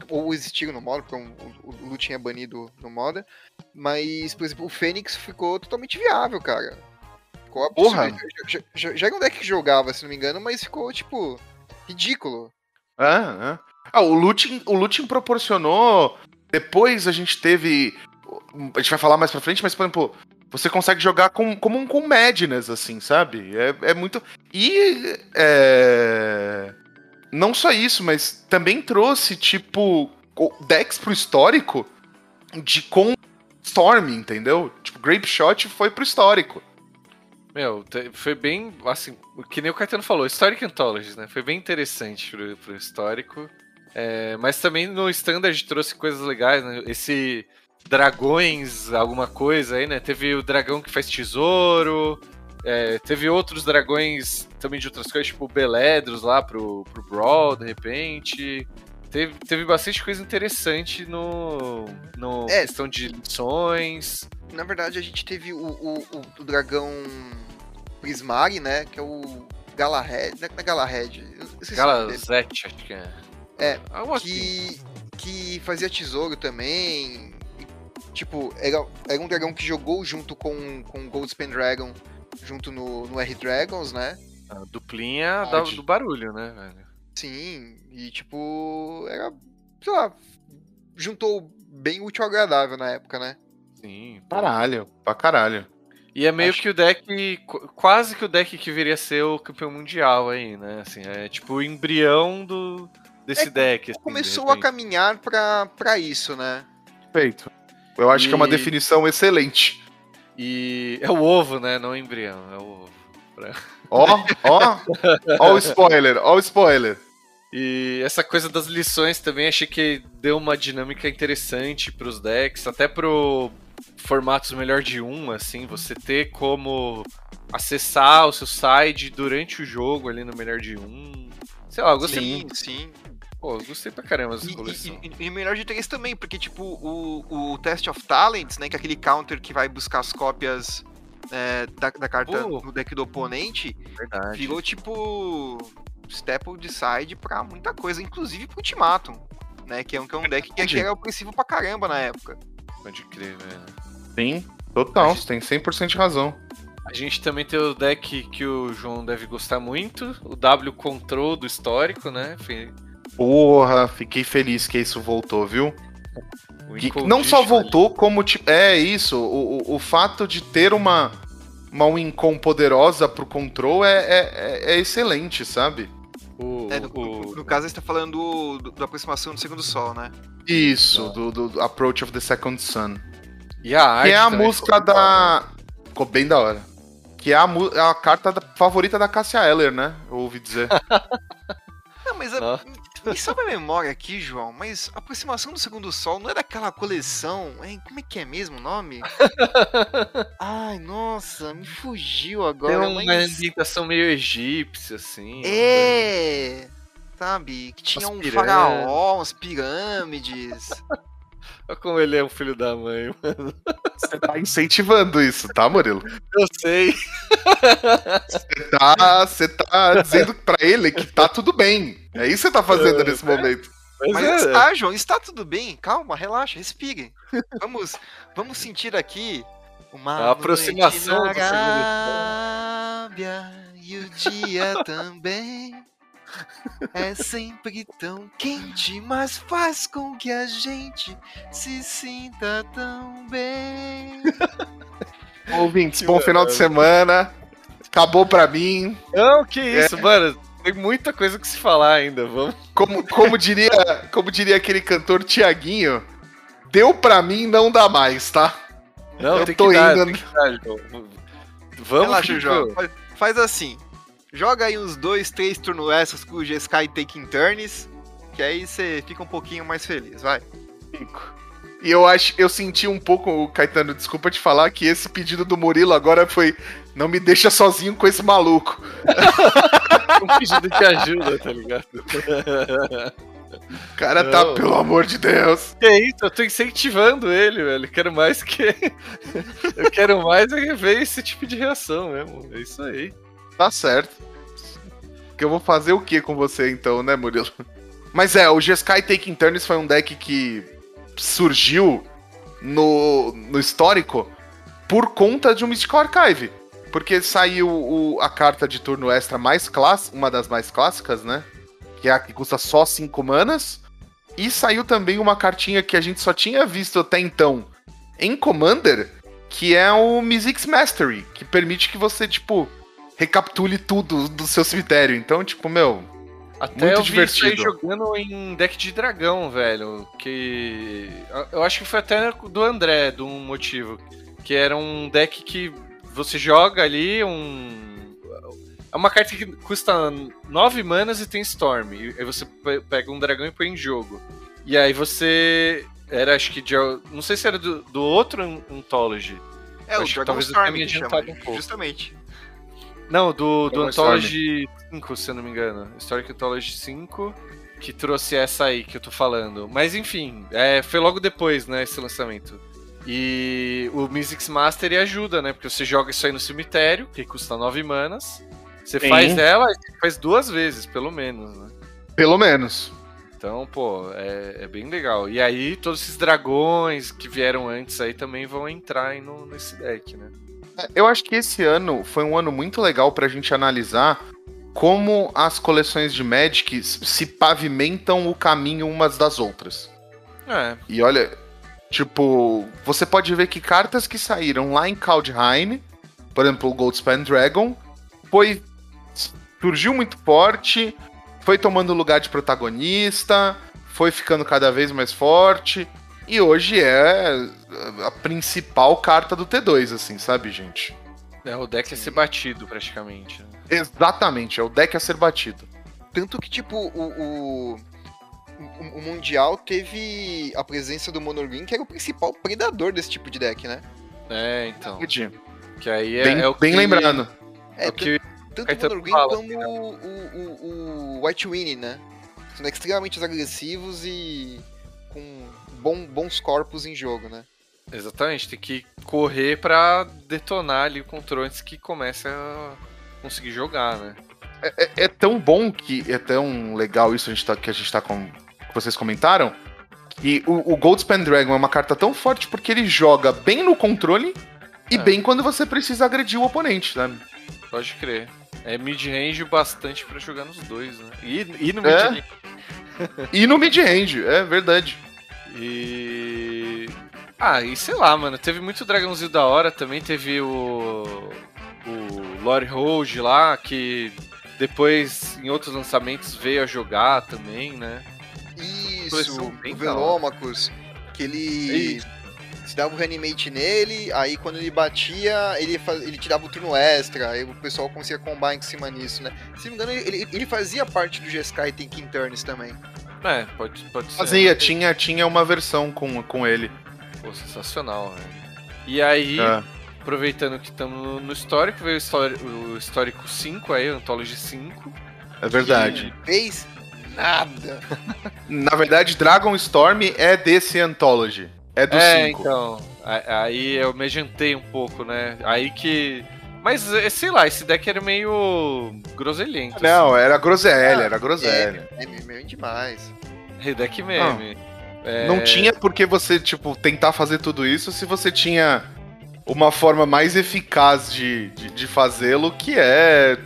[SPEAKER 2] Ou existiram no Modern, porque o, o, o Looting é banido no Modern. Mas, por exemplo, o Fênix ficou totalmente viável, cara. Ficou
[SPEAKER 1] Porra.
[SPEAKER 2] absurdo. Já, já- já era um deck que jogava, se não me engano, mas ficou, tipo, ridículo.
[SPEAKER 1] É, é. Ah, o looting, o looting proporcionou. Depois a gente teve. A gente vai falar mais pra frente, mas, por exemplo, você consegue jogar com, como um com Madness, assim, sabe? É, é muito. E. É... Não só isso, mas também trouxe, tipo, decks pro histórico de com Storm, entendeu? Tipo, Grape Shot foi pro histórico.
[SPEAKER 3] Meu, foi bem, assim, que nem o Caetano falou, Historic Anthologies, né? Foi bem interessante pro, pro histórico. É, mas também no Standard trouxe coisas legais, né? Esse dragões, alguma coisa aí, né? Teve o dragão que faz tesouro, é, teve outros dragões também de outras coisas, tipo Beledros lá pro, pro Brawl, de repente. Teve, teve bastante coisa interessante no, no
[SPEAKER 2] É.
[SPEAKER 3] questão de lições.
[SPEAKER 2] Na verdade, a gente teve o, o, o- dragão Prismari, né? Que é o Galahad. Não é Galahad.
[SPEAKER 3] Galazette, acho que é.
[SPEAKER 2] É,
[SPEAKER 3] Algo assim.
[SPEAKER 2] que, que fazia tesouro também. E, tipo, era, era um dragão que jogou junto com, com o Goldspan Dragon, junto no, no R-Dragons, né?
[SPEAKER 3] A duplinha da-
[SPEAKER 1] Pode.
[SPEAKER 3] do barulho, né, velho?
[SPEAKER 2] Sim, e tipo, era, sei lá, juntou bem útil ao agradável na época, né?
[SPEAKER 3] Sim. pô.
[SPEAKER 1] Caralho, pra caralho.
[SPEAKER 3] E é meio
[SPEAKER 1] Acho-
[SPEAKER 3] que o deck. qu- Quase que o deck que viria a ser o campeão mundial aí, né? Assim, é tipo o embrião do, desse
[SPEAKER 2] É,
[SPEAKER 3] deck. assim, de
[SPEAKER 2] Começou a
[SPEAKER 3] repente.
[SPEAKER 2] caminhar pra, pra isso, né?
[SPEAKER 1] Perfeito. Eu acho que é uma
[SPEAKER 3] E-
[SPEAKER 1] definição excelente.
[SPEAKER 3] E é o ovo, né? Não o embrião, é o ovo.
[SPEAKER 1] Ó, ó, ó o spoiler, ó o spoiler.
[SPEAKER 3] E essa coisa das lições também achei que deu uma dinâmica interessante pros decks, até pro formatos melhor de um, assim, você ter como acessar o seu side durante o jogo ali no melhor de um. Sei lá, eu gostei
[SPEAKER 2] Sim,
[SPEAKER 3] muito.
[SPEAKER 2] sim.
[SPEAKER 3] Pô, eu gostei pra caramba dessa coleção.
[SPEAKER 2] e, e, e melhor de três também, porque, tipo, o, o Test of Talents, né, que é aquele counter que vai buscar as cópias é, da, da carta
[SPEAKER 3] Oh.
[SPEAKER 2] no deck do oponente,
[SPEAKER 3] Verdade.
[SPEAKER 2] virou, tipo, staple de side pra muita coisa, inclusive pro Ultimatum, né, que é um, que é um deck que, era opressivo pra caramba na época.
[SPEAKER 3] Pode crer, velho.
[SPEAKER 1] Sim, total, você tem 100% de razão.
[SPEAKER 3] A gente também tem o deck que o João deve gostar muito, o W Control do histórico, né? Foi
[SPEAKER 1] Porra, fiquei feliz que isso voltou, viu? Que não só
[SPEAKER 3] ali.
[SPEAKER 1] voltou, como tipo. É isso, o, o, o fato de ter uma, uma Wincom poderosa pro control é, é, é- é excelente, sabe?
[SPEAKER 3] O,
[SPEAKER 2] É, no,
[SPEAKER 3] o-
[SPEAKER 2] no- caso, você tá falando do, do- da aproximação do segundo sol, né?
[SPEAKER 1] Isso, do, do- do Approach of the Second Sun.
[SPEAKER 3] E a arte
[SPEAKER 1] Que é a música
[SPEAKER 3] ficou
[SPEAKER 1] da. Ficou bem da hora. Que é a, é a carta da- favorita da Cassia Eller, né? Eu ouvi dizer.
[SPEAKER 2] Não, mas a, Me salva a memória aqui, João, mas a aproximação do segundo sol não é daquela coleção, hein? Como é que é mesmo o nome? Ai, nossa, me fugiu agora,
[SPEAKER 3] Tem uma
[SPEAKER 2] mas...
[SPEAKER 3] ambientação meio egípcia, assim.
[SPEAKER 2] É, sabe, que tinha um faraó, umas pirâmides.
[SPEAKER 3] Olha como ele é um filho da mãe, mano.
[SPEAKER 1] Você tá incentivando isso, tá, Murilo?
[SPEAKER 3] Eu sei.
[SPEAKER 1] Você tá, você tá dizendo pra ele que tá tudo bem. É isso que você tá fazendo nesse momento.
[SPEAKER 3] Mas,
[SPEAKER 2] Mas
[SPEAKER 3] é,
[SPEAKER 2] está, João, está tudo bem. Calma, relaxa, respire. Vamos, vamos sentir aqui uma
[SPEAKER 3] A aproximação
[SPEAKER 2] noite
[SPEAKER 3] do segundo
[SPEAKER 2] na Arábia e o dia também é sempre tão quente, mas faz com que a gente se sinta tão bem.
[SPEAKER 1] Ouvintes, bom final de semana. Acabou pra mim.
[SPEAKER 3] Não, que isso, mano. Tem muita coisa que se falar ainda. Vamos.
[SPEAKER 1] Como, como, diria, como diria aquele cantor Tiaguinho, deu pra mim, não dá mais, tá?
[SPEAKER 3] Não,
[SPEAKER 1] Eu
[SPEAKER 3] tem
[SPEAKER 1] tô
[SPEAKER 3] que dar,
[SPEAKER 1] indo-
[SPEAKER 3] tem que dar, João. Vamos,
[SPEAKER 2] Relaxa. João. Faz, faz assim. Joga aí uns dois, três turnos extras com o G-Sky Taking Turns, que aí você fica um pouquinho mais feliz, vai.
[SPEAKER 1] E eu acho, eu senti um pouco, Caetano, desculpa te falar que esse pedido do Murilo agora foi não me deixa sozinho com esse maluco.
[SPEAKER 3] Um pedido de ajuda, tá ligado?
[SPEAKER 1] O cara tá,
[SPEAKER 3] Não.
[SPEAKER 1] pelo amor de Deus.
[SPEAKER 3] Que isso, eu tô incentivando ele, velho. Quero mais que. eu quero mais é ver esse tipo de reação mesmo. É isso aí.
[SPEAKER 1] Tá certo. Que eu vou fazer o que com você então, né, Murilo? Mas é, o G-Sky Taking Turns foi um deck que surgiu no, no histórico por conta de um Mystical Archive. Porque saiu o- a carta de turno extra mais clássica, uma das mais clássicas, né? Que é a que custa só 5 manas. E saiu também uma cartinha que a gente só tinha visto até então em Commander, que é o Mizzix Mastery, que permite que você, tipo, recapitule tudo do seu cemitério. Então, tipo, meu,
[SPEAKER 3] Até
[SPEAKER 1] Muito
[SPEAKER 3] eu vi isso aí
[SPEAKER 1] divertido.
[SPEAKER 3] jogando em deck de dragão, velho. Que. Eu acho que foi até do André, de um motivo. Que era um deck que você joga ali um. É uma carta que custa 9 manas e tem Storm. E aí você pe- pega um dragão e põe em jogo. E aí você. Era, acho que de. Não sei se era do, do outro An- Anthology.
[SPEAKER 2] É, o
[SPEAKER 3] Acho que
[SPEAKER 2] Dragon
[SPEAKER 3] talvez eu
[SPEAKER 2] Storm
[SPEAKER 3] me
[SPEAKER 2] que chama,
[SPEAKER 3] um pouco.
[SPEAKER 2] justamente.
[SPEAKER 3] Não, do, do Anthology 5, se eu não me engano. Historic Anthology 5, que trouxe essa aí que eu tô falando. Mas enfim, é, foi logo depois, né, esse lançamento. E o Mystics Master ajuda, né? Porque você joga isso aí no cemitério, que custa 9 manas. Você
[SPEAKER 1] Sim.
[SPEAKER 3] faz ela, faz duas vezes, pelo menos, né?
[SPEAKER 1] pelo menos.
[SPEAKER 3] Então, pô, é, é bem legal. E aí, todos esses dragões que vieram antes aí também vão entrar aí no, nesse deck, né?
[SPEAKER 1] Eu acho que esse ano foi um ano muito legal pra gente analisar como as coleções de Magic se pavimentam o caminho umas das outras.
[SPEAKER 3] É,
[SPEAKER 1] E olha, tipo, você pode ver que cartas que saíram lá em Kaldheim, por exemplo, o Goldspan Dragon, foi surgiu muito forte, foi tomando lugar de protagonista, foi ficando cada vez mais forte e hoje é a principal carta do T2, assim, sabe, gente?
[SPEAKER 3] é o deck a ser batido praticamente. né?
[SPEAKER 1] Exatamente, é o deck a ser batido.
[SPEAKER 2] Tanto que, tipo, o, o, o- Mundial teve a presença do Monogreen, que era o principal predador desse tipo de deck, né?
[SPEAKER 3] É, então.
[SPEAKER 1] Entendi.
[SPEAKER 3] Que aí é,
[SPEAKER 1] bem,
[SPEAKER 3] é o
[SPEAKER 1] bem
[SPEAKER 3] que-
[SPEAKER 1] lembrando.
[SPEAKER 2] É,
[SPEAKER 3] É o que
[SPEAKER 2] tanto o Monogreen
[SPEAKER 3] fala,
[SPEAKER 2] como o, o, o White Winnie, né? São decks extremamente agressivos e com bom- bons corpos em jogo, né?
[SPEAKER 3] Exatamente, tem que correr pra detonar ali o controle antes que comece a conseguir jogar, né?
[SPEAKER 1] É, é tão bom que é tão legal isso a gente tá- que a gente tá com. que vocês comentaram. Que o, o Goldspan Dragon é uma carta tão forte porque ele joga bem no controle e
[SPEAKER 3] É.
[SPEAKER 1] bem quando você precisa agredir o oponente, né?
[SPEAKER 3] Pode crer. É mid-range bastante pra jogar nos dois, né? E, e no
[SPEAKER 1] É?
[SPEAKER 3] mid-range.
[SPEAKER 1] E no mid-range, é verdade.
[SPEAKER 3] E. Ah, e sei lá, mano. Teve muito dragãozinho da hora também. Teve o. O Lord Hold lá, que depois em outros lançamentos veio a jogar também, né?
[SPEAKER 2] Isso, o. Velômacos, que ele
[SPEAKER 3] Isso.
[SPEAKER 2] se dava o reanimate nele, aí quando ele batia, ele, faz, ele te dava o turno extra, aí o pessoal conseguia combar em cima nisso, né? Se não me engano, ele, ele fazia parte do G-Sky Taking Turns também.
[SPEAKER 3] É, pode, pode ser.
[SPEAKER 1] Fazia, tinha, tinha uma versão com, com ele.
[SPEAKER 3] Pô, sensacional, velho. E aí,
[SPEAKER 1] É.
[SPEAKER 3] aproveitando que estamos no, histórico, veio o, históri- o histórico 5 aí, o Anthology 5.
[SPEAKER 1] É verdade.
[SPEAKER 2] Fez nada.
[SPEAKER 1] Na verdade, Dragon Storm é desse Anthology. é do 5.
[SPEAKER 3] É, então. a- Aí eu me adiantei um pouco, né? Aí que. Mas, eh, sei lá, esse deck era meio groselhento.
[SPEAKER 1] Não,
[SPEAKER 3] assim.
[SPEAKER 1] era groselha, era groselha.
[SPEAKER 2] É, meio demais.
[SPEAKER 3] É deck meme. É,
[SPEAKER 1] Não tinha por que você, tipo, tentar fazer tudo isso se você tinha uma forma mais eficaz de, de, de fazê-lo, que é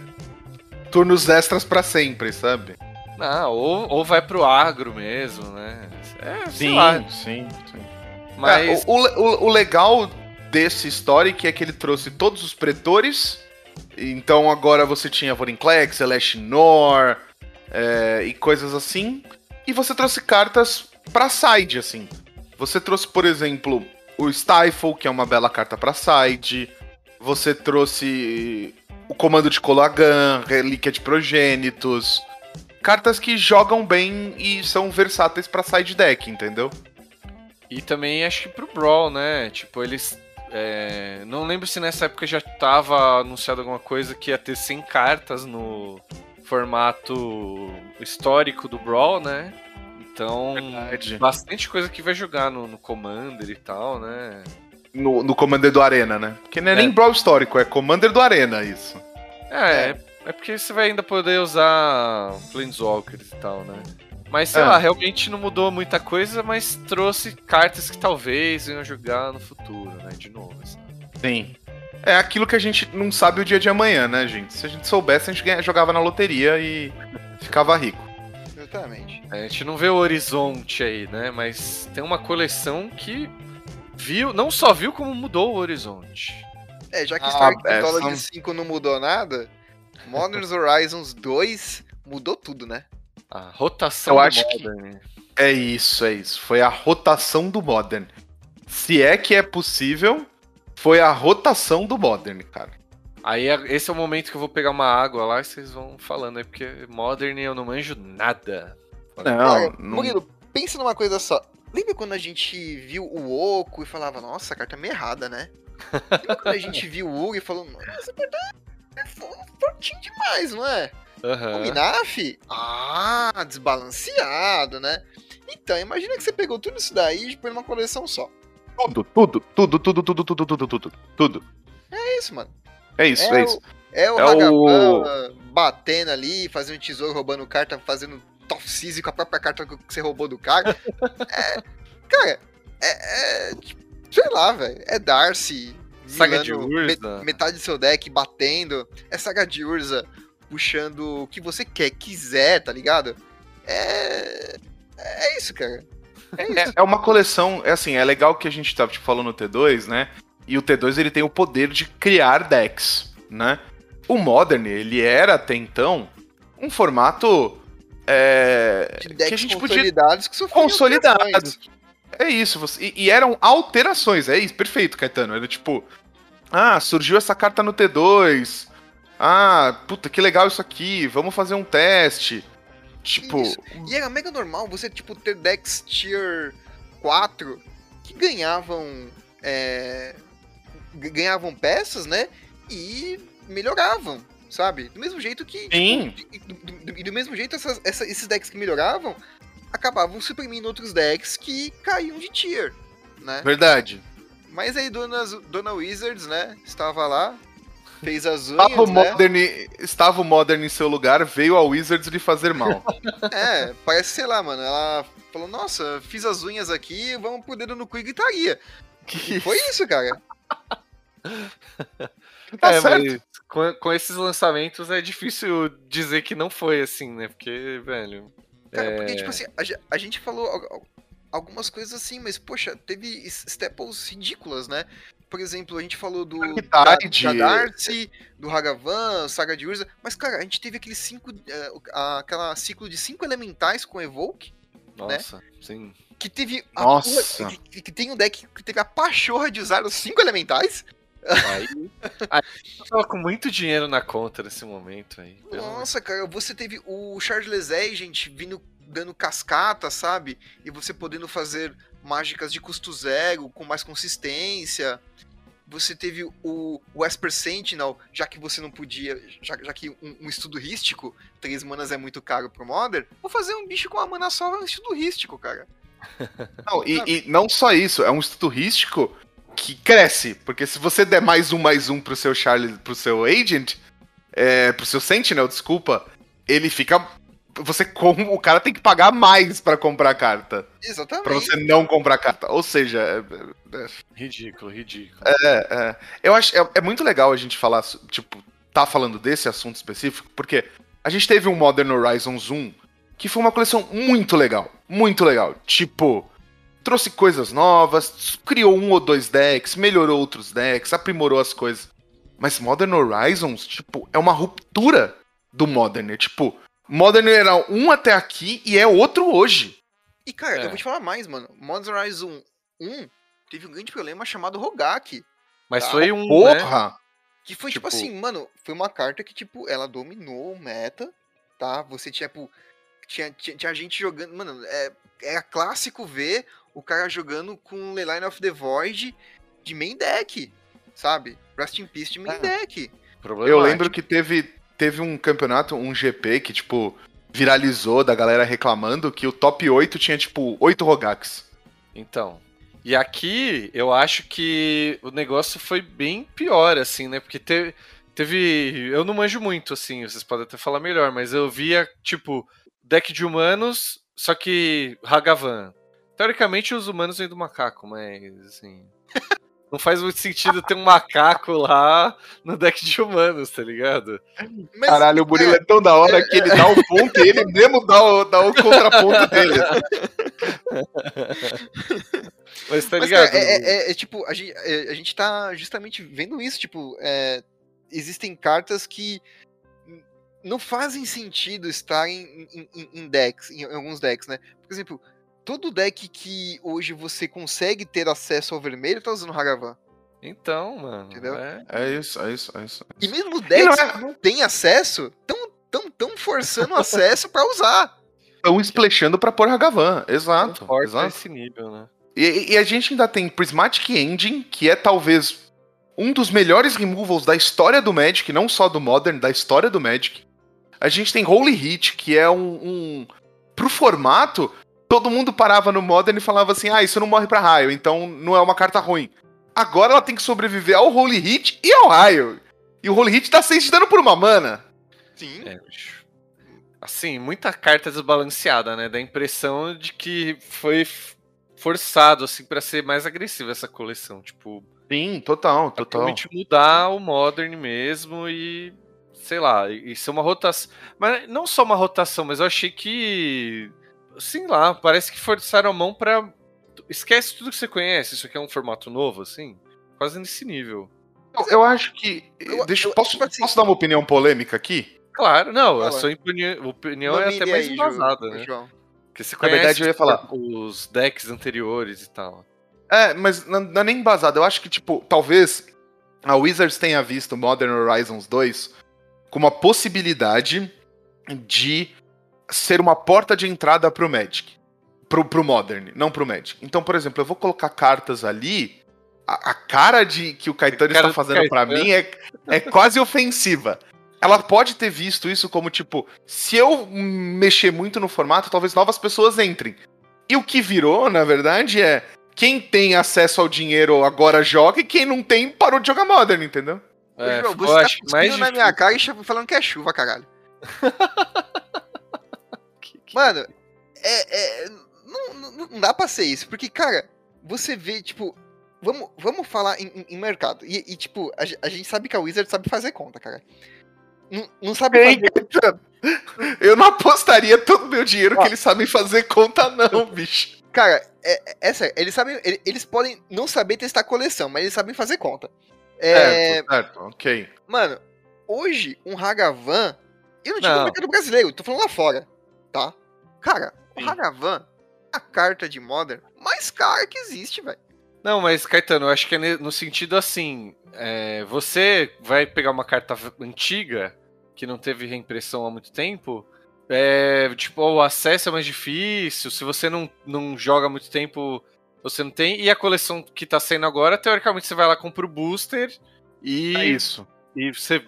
[SPEAKER 1] turnos extras pra sempre, sabe?
[SPEAKER 3] Não, ou, ou vai pro agro mesmo, né? É, sei lá.
[SPEAKER 1] sim, sim.
[SPEAKER 3] Mas.
[SPEAKER 1] É, o, o, o legal desse Historic é que ele trouxe todos os pretores. Então agora você tinha Vorinclex, Celeste Nor é, e coisas assim. E você trouxe cartas pra side, assim. Você trouxe, por exemplo, o Stifle, que é uma bela carta pra side. Você trouxe o comando de Colagan, Relíquia de Progênitos. Cartas que jogam bem e são versáteis pra side deck, entendeu?
[SPEAKER 3] E também acho que pro Brawl, né? Tipo, eles. É, Não lembro se nessa época já tava anunciado alguma coisa que ia ter 100 cartas no formato histórico do Brawl, né? Então,
[SPEAKER 1] Verdade.
[SPEAKER 3] bastante coisa que vai jogar no, no Commander e tal, né?
[SPEAKER 1] No, no Commander do Arena, né? Porque não é,
[SPEAKER 3] É.
[SPEAKER 1] nem Brawl histórico, é Commander do Arena, isso.
[SPEAKER 3] É, é, é porque você vai ainda poder usar Planeswalkers e tal, né? Mas sei
[SPEAKER 1] É.
[SPEAKER 3] lá, realmente não mudou muita coisa, mas trouxe cartas que talvez iam jogar no futuro, né? De novo. assim.
[SPEAKER 1] Sim. É aquilo que a gente não sabe o dia de amanhã, né, gente? Se a gente soubesse, a gente jogava na loteria e ficava rico.
[SPEAKER 2] Exatamente.
[SPEAKER 3] A gente não vê o horizonte aí, né? Mas tem uma coleção que viu, não só viu como mudou o horizonte.
[SPEAKER 2] É, já que
[SPEAKER 1] Ah,
[SPEAKER 2] Stark
[SPEAKER 1] é,
[SPEAKER 2] Mythology
[SPEAKER 1] são-
[SPEAKER 2] 5 não mudou nada, Modern Horizons 2 mudou tudo, né?
[SPEAKER 3] A rotação
[SPEAKER 1] Eu
[SPEAKER 3] do
[SPEAKER 1] acho que-
[SPEAKER 3] Modern.
[SPEAKER 1] É isso, é isso. Foi a rotação do Modern. Se é que é possível, foi a rotação do Modern, cara.
[SPEAKER 3] Aí é- esse é o momento que eu vou pegar uma água lá e vocês vão falando aí, porque Modern eu não manjo nada.
[SPEAKER 1] Não, não...
[SPEAKER 2] Murilo, pensa numa coisa só. Lembra quando a gente viu o Oco e falava, nossa, a carta é meio errada, né? Lembra quando a gente viu o Uri e falou, nossa, a carta é fo- fortinho demais, não é? O
[SPEAKER 3] Aham.
[SPEAKER 2] Minaf? Ah, desbalanceado, né? Então, imagina que você pegou tudo isso daí e põe numa coleção só.
[SPEAKER 1] Tudo, tudo, tudo, tudo, tudo, tudo, tudo, tudo, tudo.
[SPEAKER 2] É isso, mano.
[SPEAKER 1] É isso,
[SPEAKER 2] É
[SPEAKER 1] é,
[SPEAKER 2] o-
[SPEAKER 1] isso.
[SPEAKER 2] É o
[SPEAKER 1] É o-
[SPEAKER 2] ah, batendo ali, fazendo tesouro, roubando carta, fazendo top seize com a própria carta que você roubou do cara. é, cara, é, é, Sei lá, velho. É Darcy.
[SPEAKER 3] Saga de Urza.
[SPEAKER 2] me- metade do seu deck batendo. É Saga de Urza puxando o que você quer, quiser, tá ligado? É. É isso, cara. É isso.
[SPEAKER 1] É, é uma coleção, é assim, é legal que a gente tá tipo, falando no T2, né? E o T2 ele tem o poder de criar decks, né? O Modern, ele era até então um formato é,
[SPEAKER 2] de
[SPEAKER 1] que a gente podia
[SPEAKER 2] consolidados que sofriam
[SPEAKER 1] Consolidados. É isso, você- e, e eram alterações, é isso, perfeito, Caetano. Era tipo, ah, surgiu essa carta no T2. Ah, puta, que legal isso aqui, vamos fazer um teste. Tipo,
[SPEAKER 2] Isso. E era mega normal você, tipo, ter decks tier 4 que ganhavam. é, ganhavam peças, né? E melhoravam, sabe? Do mesmo jeito que.
[SPEAKER 1] Sim.
[SPEAKER 2] tipo, e do, do- e do mesmo jeito, essas- essa- esses decks que melhoravam acabavam suprimindo outros decks que caíam de tier, né?
[SPEAKER 1] verdade.
[SPEAKER 2] Mas aí Dona, Dona Wizards, né? Estava lá, fez as unhas,
[SPEAKER 1] Estava o,
[SPEAKER 2] né?
[SPEAKER 1] Modern, estava o Modern em seu lugar, veio a Wizards lhe fazer mal.
[SPEAKER 2] É, parece, sei lá, mano. Ela falou, nossa, fiz as unhas aqui, vamos pro dedo no cu e gritaria. E foi isso, cara.
[SPEAKER 1] Tá
[SPEAKER 3] é,
[SPEAKER 1] certo.
[SPEAKER 3] mas com, com esses lançamentos é difícil dizer que não foi assim, né? Porque, velho.
[SPEAKER 2] Cara,
[SPEAKER 3] é,
[SPEAKER 2] porque, tipo assim, a, a gente falou al- al- algumas coisas assim, mas, poxa, teve staples ridículas, né? Por exemplo, a gente falou do da,
[SPEAKER 1] Darktide.
[SPEAKER 2] da Darcy, do Hagavan, Saga de Urza, mas, cara, a gente teve aquele cinco, a- aquela ciclo de cinco elementais com Evoke,
[SPEAKER 3] Nossa, sim.
[SPEAKER 2] que teve a
[SPEAKER 1] Nossa.
[SPEAKER 2] porra- que, que tem um deck que teve a pachorra de usar os cinco elementais.
[SPEAKER 3] Aí, aí eu tava com muito dinheiro na conta nesse momento aí.
[SPEAKER 2] Nossa, cara, você teve o Charles Agent vindo dando cascata, sabe? E você podendo fazer mágicas de custo zero, com mais consistência. Você teve o, o Esper Sentinel, já que você não podia, já, já que um, um estudo rístico, três manas é muito caro pro Modern, vou fazer um bicho com uma mana só um estudo rístico, cara.
[SPEAKER 1] Não, e, e não só isso, é um estudo turístico que cresce. Porque se você der mais um, mais um pro seu Charlie, pro seu agent, é, pro seu Sentinel, desculpa, ele fica. Você com o cara tem que pagar mais pra comprar a carta.
[SPEAKER 2] Exatamente.
[SPEAKER 1] Pra você não comprar a carta. Ou seja, é, é,
[SPEAKER 3] Ridículo, ridículo.
[SPEAKER 1] É, é. Eu acho é, é muito legal a gente falar, tipo, tá falando desse assunto específico, porque a gente teve um Modern Horizons 1 que foi uma coleção muito legal, muito legal. Tipo, trouxe coisas novas, criou um ou dois decks, melhorou outros decks, aprimorou as coisas. Mas Modern Horizons, tipo, é uma ruptura do Modern. É, tipo, Modern era um até aqui e é outro hoje.
[SPEAKER 2] E, cara,
[SPEAKER 3] É.
[SPEAKER 2] eu vou te falar mais, mano. Modern Horizon 1 teve um grande problema chamado Rogak.
[SPEAKER 3] Mas
[SPEAKER 2] Tá.
[SPEAKER 3] foi um. né?
[SPEAKER 1] Porra!
[SPEAKER 2] Que foi tipo,
[SPEAKER 3] Tipo-
[SPEAKER 2] assim, mano, foi uma carta que, tipo, ela dominou o meta, tá? Você tinha, tipo, tinha, tinha, tinha gente jogando. Mano, é, era clássico ver o cara jogando com Leyline of the Void de main deck, sabe? Rest in Peace de main
[SPEAKER 1] É.
[SPEAKER 2] deck.
[SPEAKER 1] Eu lembro que teve, teve um campeonato, um GP, que, tipo, viralizou da galera reclamando que o top 8 tinha, tipo, 8 Rogaks.
[SPEAKER 3] Então. E aqui eu acho que o negócio foi bem pior, assim, né? Porque teve. Teve. Eu não manjo muito, assim, vocês podem até falar melhor, mas eu via, tipo, deck de humanos, só que Hagavan. Teoricamente os humanos vêm do macaco, mas assim. Não faz muito sentido ter um macaco lá no deck de humanos, tá ligado?
[SPEAKER 2] Mas,
[SPEAKER 1] Caralho, o Murilo é tão da hora que ele dá o ponto e ele mesmo dá o, dá o contraponto dele.
[SPEAKER 3] Mas tá
[SPEAKER 2] Mas,
[SPEAKER 3] ligado?
[SPEAKER 2] cara, é, é- é, tipo, a gente, é, a gente tá justamente vendo isso, tipo, é, existem cartas que não fazem sentido estarem em, em- em decks, em, alguns decks, né? Por exemplo, todo deck que hoje você consegue ter acesso ao vermelho tá usando Hagavan.
[SPEAKER 3] Então, mano.
[SPEAKER 2] Entendeu?
[SPEAKER 3] é-
[SPEAKER 1] É isso, é isso, é isso.
[SPEAKER 2] E mesmo decks
[SPEAKER 1] não é-
[SPEAKER 2] que não têm acesso, tão, tão, tão forçando o acesso pra usar.
[SPEAKER 1] Estão splashando pra pôr Hagavan, exato. Exato.
[SPEAKER 3] esse nível, né?
[SPEAKER 1] E, e a gente ainda tem Prismatic Engine, que é talvez um dos melhores removals da história do Magic, não só do Modern, da história do Magic. A gente tem Holy Hit, que é um, um. Pro formato, todo mundo parava no Modern e falava assim: ah, isso não morre pra raio, então não é uma carta ruim. Agora ela tem que sobreviver ao Holy Hit e ao raio. E o Holy Hit dá 6 de dano por uma mana.
[SPEAKER 2] Sim.
[SPEAKER 3] É, bicho. Assim, muita carta desbalanceada, né? Dá a impressão de que foi forçado, assim, pra ser mais agressiva essa coleção. Tipo,
[SPEAKER 1] Sim, total, total.
[SPEAKER 3] realmente mudar o Modern mesmo e. Sei lá, e e ser uma rotação. Mas não só uma rotação, mas eu achei que. Sei lá, parece que forçaram a mão pra. Esquece tudo que você conhece, isso aqui é um formato novo, assim. Quase nesse nível.
[SPEAKER 1] Eu, eu acho que.
[SPEAKER 2] Eu-
[SPEAKER 1] deixa,
[SPEAKER 2] eu-
[SPEAKER 1] posso,
[SPEAKER 2] assim-
[SPEAKER 1] posso dar uma opinião polêmica aqui?
[SPEAKER 3] Claro, não, a sua opini- opinião é até mais
[SPEAKER 2] aí,
[SPEAKER 3] embasada, né?
[SPEAKER 2] João.
[SPEAKER 3] Porque você
[SPEAKER 1] Na
[SPEAKER 3] conhece
[SPEAKER 1] verdade, eu ia falar.
[SPEAKER 3] os decks anteriores e tal.
[SPEAKER 1] É, mas não, não é nem embasado. Eu acho que, tipo, talvez a Wizards tenha visto Modern Horizons 2 como uma possibilidade de ser uma porta de entrada pro Magic. Pro, pro Modern, não pro Magic. Então, por exemplo, eu vou colocar cartas ali. A, a cara de que o Caetano está
[SPEAKER 3] do
[SPEAKER 1] fazendo pra
[SPEAKER 3] Caetano.
[SPEAKER 1] mim é, é quase ofensiva. Ela pode ter visto isso como, tipo, se eu mexer muito no formato, talvez novas pessoas entrem. E o que virou, na verdade, é quem tem acesso ao dinheiro agora joga e quem não tem parou de jogar Modern, entendeu?
[SPEAKER 3] É, ficou,
[SPEAKER 2] você tá na minha cara e falando que é chuva, caralho. Mano, é, é- não, não, não dá pra ser isso, porque, cara, você vê, tipo, vamos, vamos falar em, em- mercado. E, e, tipo, a, a gente sabe que a Wizard sabe fazer conta, cara. Não, não sabe
[SPEAKER 1] Ei,
[SPEAKER 2] fazer.
[SPEAKER 1] Eu não apostaria todo o meu dinheiro que eles sabem fazer conta, não, bicho.
[SPEAKER 2] Cara, é, é, é sério, eles sabem. ele- Eles podem não saber testar coleção, mas eles sabem fazer conta. É,
[SPEAKER 1] Certo, certo, ok.
[SPEAKER 2] Mano, hoje, um Hagavan. Eu não digo
[SPEAKER 3] Não.
[SPEAKER 2] no mercado brasileiro, tô falando lá fora, tá? Cara, o
[SPEAKER 3] Sim.
[SPEAKER 2] Hagavan, a carta de Modern mais cara que existe, velho.
[SPEAKER 3] Não, mas Caetano, eu acho que é no sentido assim: é, você vai pegar uma carta antiga que não teve reimpressão há muito tempo. É, tipo, o acesso é mais difícil. Se você não, não joga há muito tempo, você não tem. E a coleção que tá saindo agora, teoricamente, você vai lá compra o booster e
[SPEAKER 1] É isso.
[SPEAKER 3] e você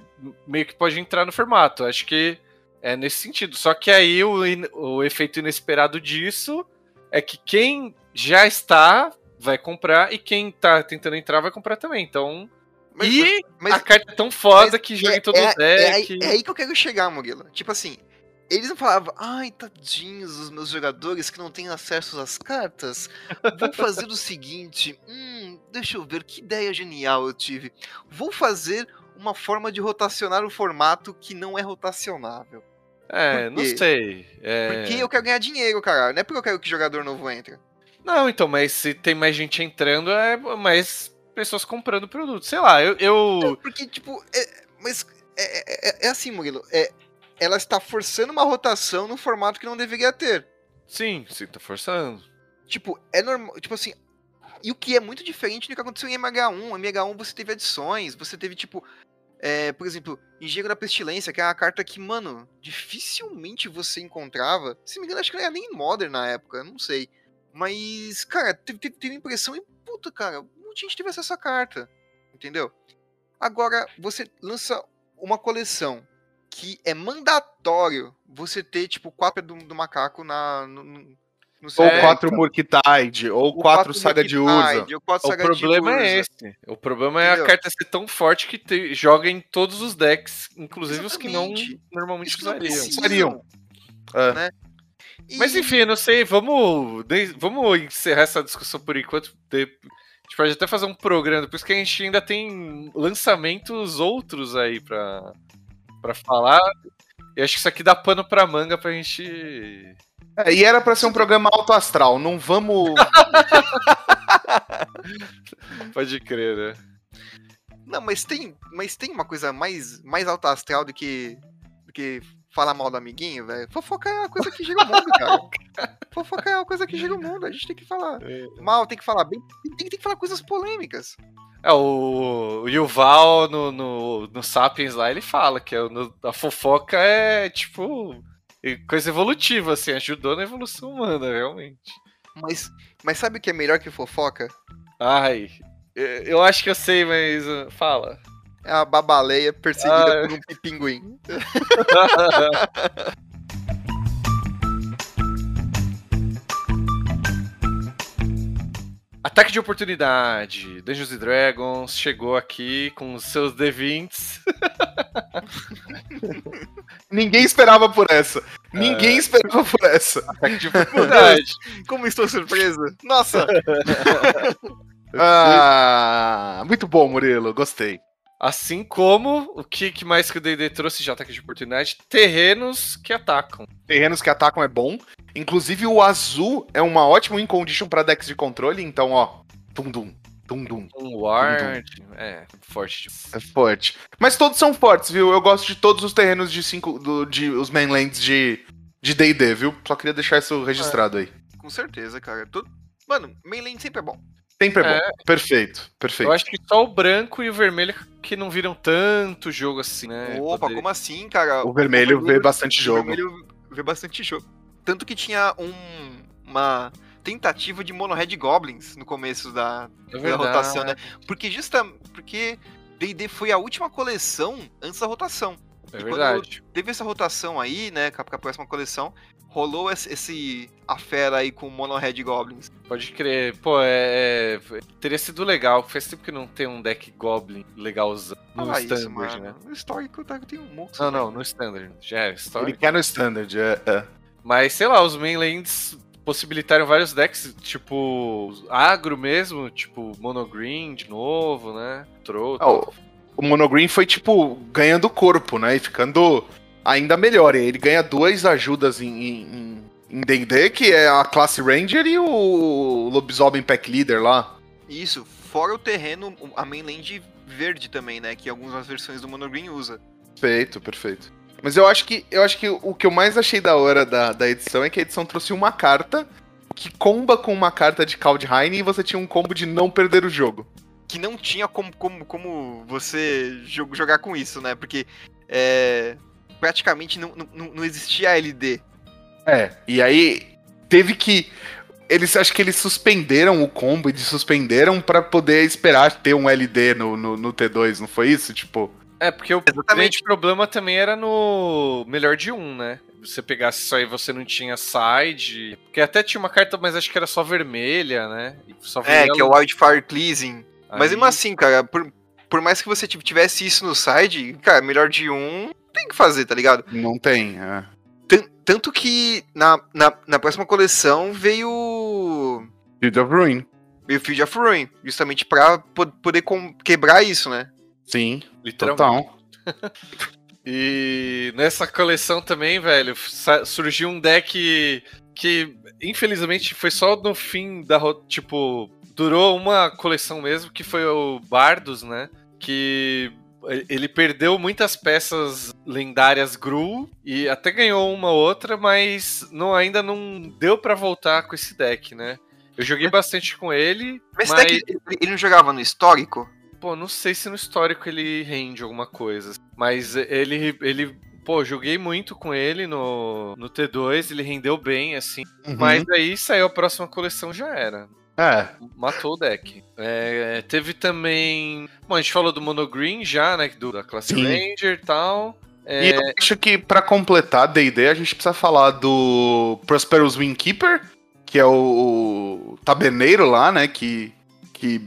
[SPEAKER 3] meio que pode entrar no formato. Acho que é nesse sentido. Só que aí o, o efeito inesperado disso é que quem já está vai comprar e quem tá tentando entrar vai comprar também. Então.
[SPEAKER 2] Mas-
[SPEAKER 3] e
[SPEAKER 2] mas-
[SPEAKER 3] a carta é tão foda
[SPEAKER 2] mas
[SPEAKER 3] que joga
[SPEAKER 2] é,
[SPEAKER 3] em todo
[SPEAKER 2] é-
[SPEAKER 3] o
[SPEAKER 2] é
[SPEAKER 3] deck.
[SPEAKER 2] É, aí que eu quero chegar, Murilo. Tipo assim, eles não falavam, ai, tadinhos os meus jogadores que não têm acesso às cartas. Vou fazer o seguinte, hum, deixa eu ver que ideia genial eu tive. Vou fazer uma forma de rotacionar o formato que não é rotacionável.
[SPEAKER 3] É, não sei. É...
[SPEAKER 2] Porque eu quero ganhar dinheiro, cara. Não é porque eu quero que jogador novo entre.
[SPEAKER 3] Não, então, mas se tem mais gente entrando, é mais pessoas comprando produto. Sei lá, eu. eu...
[SPEAKER 2] Porque, tipo, é- mas é, é- é assim, Murilo. É, ela está forçando uma rotação no formato que não deveria ter.
[SPEAKER 3] Sim, sim, tá forçando.
[SPEAKER 2] Tipo, é normal. Tipo assim. E o que é muito diferente do que aconteceu em MH1. Em MH1 você teve adições, você teve, tipo. É, por exemplo, Engenheiro da Pestilência, que é uma carta que, mano, dificilmente você encontrava. Se me engano, acho que não era nem em Modern na época, não sei. Mas, cara, teve, teve, teve impressão e, puta, cara, muita gente teve acesso carta. Entendeu? Agora, você lança uma coleção que é mandatório você ter, tipo, quatro do, do macaco na, no,
[SPEAKER 1] Ou quatro Murkitide, ou
[SPEAKER 2] O
[SPEAKER 1] quatro Saga de Urza.
[SPEAKER 2] O quatro
[SPEAKER 3] O
[SPEAKER 2] Saga de
[SPEAKER 3] problema
[SPEAKER 2] Urza.
[SPEAKER 3] é esse. O problema é a
[SPEAKER 2] Entendeu?
[SPEAKER 3] carta ser tão forte que te- joga em todos os decks, inclusive os que não
[SPEAKER 2] Exatamente.
[SPEAKER 3] normalmente
[SPEAKER 2] Isso que não
[SPEAKER 3] usariam.
[SPEAKER 1] É.
[SPEAKER 2] né? E-
[SPEAKER 3] Mas enfim, não sei, vamos, de- vamos encerrar essa discussão por enquanto. De- a gente pode até fazer um programa, por isso que a gente ainda tem lançamentos outros aí pra, pra falar. Eu acho que isso aqui dá pano pra manga pra gente.
[SPEAKER 1] É, e era pra ser um programa alto astral. Não vamos.
[SPEAKER 3] Pode crer, né?
[SPEAKER 2] Não, mas tem, mas tem uma coisa mais, mais alta astral do que, do que falar mal do amiguinho, velho. Fofoca é uma coisa que gira o mundo, cara. Fofoca é uma coisa que gira o mundo. A gente tem que falar mal, tem que falar bem, tem, tem que falar coisas polêmicas.
[SPEAKER 3] É, o, o Yuval no, no, no Sapiens lá, ele fala que é no- a fofoca é tipo coisa evolutiva, assim, ajudou na evolução humana, realmente.
[SPEAKER 2] Mas, mas sabe o que é melhor que fofoca?
[SPEAKER 3] Ai, eu acho que eu sei, mas uh, fala.
[SPEAKER 2] É a babaleia perseguida
[SPEAKER 3] Ah.
[SPEAKER 2] por um pi- pinguim.
[SPEAKER 3] Ataque de oportunidade. Dungeons and Dragons chegou aqui com os seus D20s.
[SPEAKER 1] Ninguém esperava por essa. Ninguém esperava por essa.
[SPEAKER 3] Ataque de oportunidade.
[SPEAKER 2] Como estou surpresa. Nossa!
[SPEAKER 1] Ah, muito bom, Murilo. Gostei.
[SPEAKER 3] Assim como o que, mais que o D&D trouxe de ataque de oportunidade? Terrenos que atacam.
[SPEAKER 1] Terrenos que atacam é bom. Inclusive, o azul é uma ótima win condition pra decks de controle. Então, ó. Tum dum. Tum dum.
[SPEAKER 3] Um ward. É, forte.
[SPEAKER 1] É forte. Mas todos são fortes, viu? Eu gosto de todos os terrenos de cinco. Do, de, os mainlands de de DD, viu? Só queria deixar isso registrado aí.
[SPEAKER 2] Com certeza, cara. Tudo... Mano, mainland sempre é bom.
[SPEAKER 1] Sempre é,
[SPEAKER 3] É.
[SPEAKER 1] bom. Perfeito, perfeito.
[SPEAKER 3] Eu acho que só o branco e o vermelho que não viram tanto jogo assim, né?
[SPEAKER 2] Opa,
[SPEAKER 3] Poder-
[SPEAKER 2] como assim, cara?
[SPEAKER 1] O vermelho vê bastante
[SPEAKER 2] O
[SPEAKER 1] jogo.
[SPEAKER 2] vermelho vê bastante jogo. Tanto que tinha um, uma tentativa de Mono Red Goblins no começo da,
[SPEAKER 3] É
[SPEAKER 2] da rotação, né? Porque justa, porque D&D foi a última coleção antes da rotação.
[SPEAKER 3] É
[SPEAKER 2] E quando
[SPEAKER 3] verdade.
[SPEAKER 2] Teve essa rotação aí, né, com a, com a próxima coleção, rolou esse, esse afera aí com Mono Red Goblins.
[SPEAKER 3] Pode crer. Pô, é, é- Teria sido legal. Faz tempo que não tem um deck Goblin legalzão. No
[SPEAKER 2] Fala
[SPEAKER 3] Standard,
[SPEAKER 2] isso, mano.
[SPEAKER 3] né?
[SPEAKER 2] No histórico tá, tem um monte.
[SPEAKER 3] Não, não, no Standard. Já é
[SPEAKER 1] Ele
[SPEAKER 3] história.
[SPEAKER 1] quer no Standard, é. é.
[SPEAKER 3] Mas, sei lá, os mainlands possibilitaram vários decks, tipo, agro mesmo, tipo, monogreen de novo, né? Troll.
[SPEAKER 1] Ah, o, o Monogreen foi, tipo, ganhando corpo, né? E ficando ainda melhor. Ele ganha duas ajudas em- D&D, que é a classe Ranger e o Lobisomem Pack Leader lá.
[SPEAKER 2] Isso, fora o terreno, a mainland verde também, né, que algumas versões do Mono Green usa.
[SPEAKER 1] Perfeito, perfeito. Mas eu acho que eu acho que o que eu mais achei da hora da, da edição é que a edição trouxe uma carta que comba com uma carta de Kaldheim e você tinha um combo de não perder o jogo.
[SPEAKER 2] Que não tinha como, como, como você jo- jogar com isso, né, porque é, praticamente não, não, não existia LD.
[SPEAKER 1] É. E aí teve que eles acho que eles suspenderam o combo e suspenderam pra poder esperar ter um LD no, no, no T2, não foi isso? Tipo,
[SPEAKER 3] É, porque o
[SPEAKER 2] Exatamente.
[SPEAKER 3] grande problema também era no melhor de um, né? você pegasse isso aí você não tinha side. Porque até tinha uma carta, mas acho que era só vermelha, né? Só
[SPEAKER 2] é, que é o Wildfire Cleansing. Aí... Mas mesmo assim, cara, por, por mais que você tivesse isso no side, cara, melhor de um, tem que fazer, tá ligado?
[SPEAKER 1] Não tem, é.
[SPEAKER 2] Tanto que na, na, na próxima coleção veio.
[SPEAKER 1] Field of Ruin.
[SPEAKER 2] Veio Field of Ruin, justamente pra poder quebrar isso, né?
[SPEAKER 1] Sim, literalmente. Total.
[SPEAKER 3] e nessa coleção também, velho, surgiu um deck que, infelizmente, foi só no fim da. Tipo, durou uma coleção mesmo, que foi o Bardos, né? Que ele perdeu muitas peças lendárias Gru e até ganhou uma outra, mas não, ainda não deu para voltar com esse deck, né? Eu joguei bastante com ele.
[SPEAKER 2] Mas, mas... Deck, ele não jogava no histórico?
[SPEAKER 3] Pô, não sei se no histórico ele rende alguma coisa. Mas ele, ele pô, joguei muito com ele no, no T2, ele rendeu bem, assim. Uhum. Mas aí saiu a próxima coleção, já era.
[SPEAKER 1] É.
[SPEAKER 3] Matou o deck. É, teve também. Bom, a gente falou do Mono Green já, né? Do, da classe Sim. Ranger e tal.
[SPEAKER 1] É... E eu acho que para completar D&D a gente precisa falar do Prosperous Windkeeper, que é o, o taberneiro lá, né? Que, que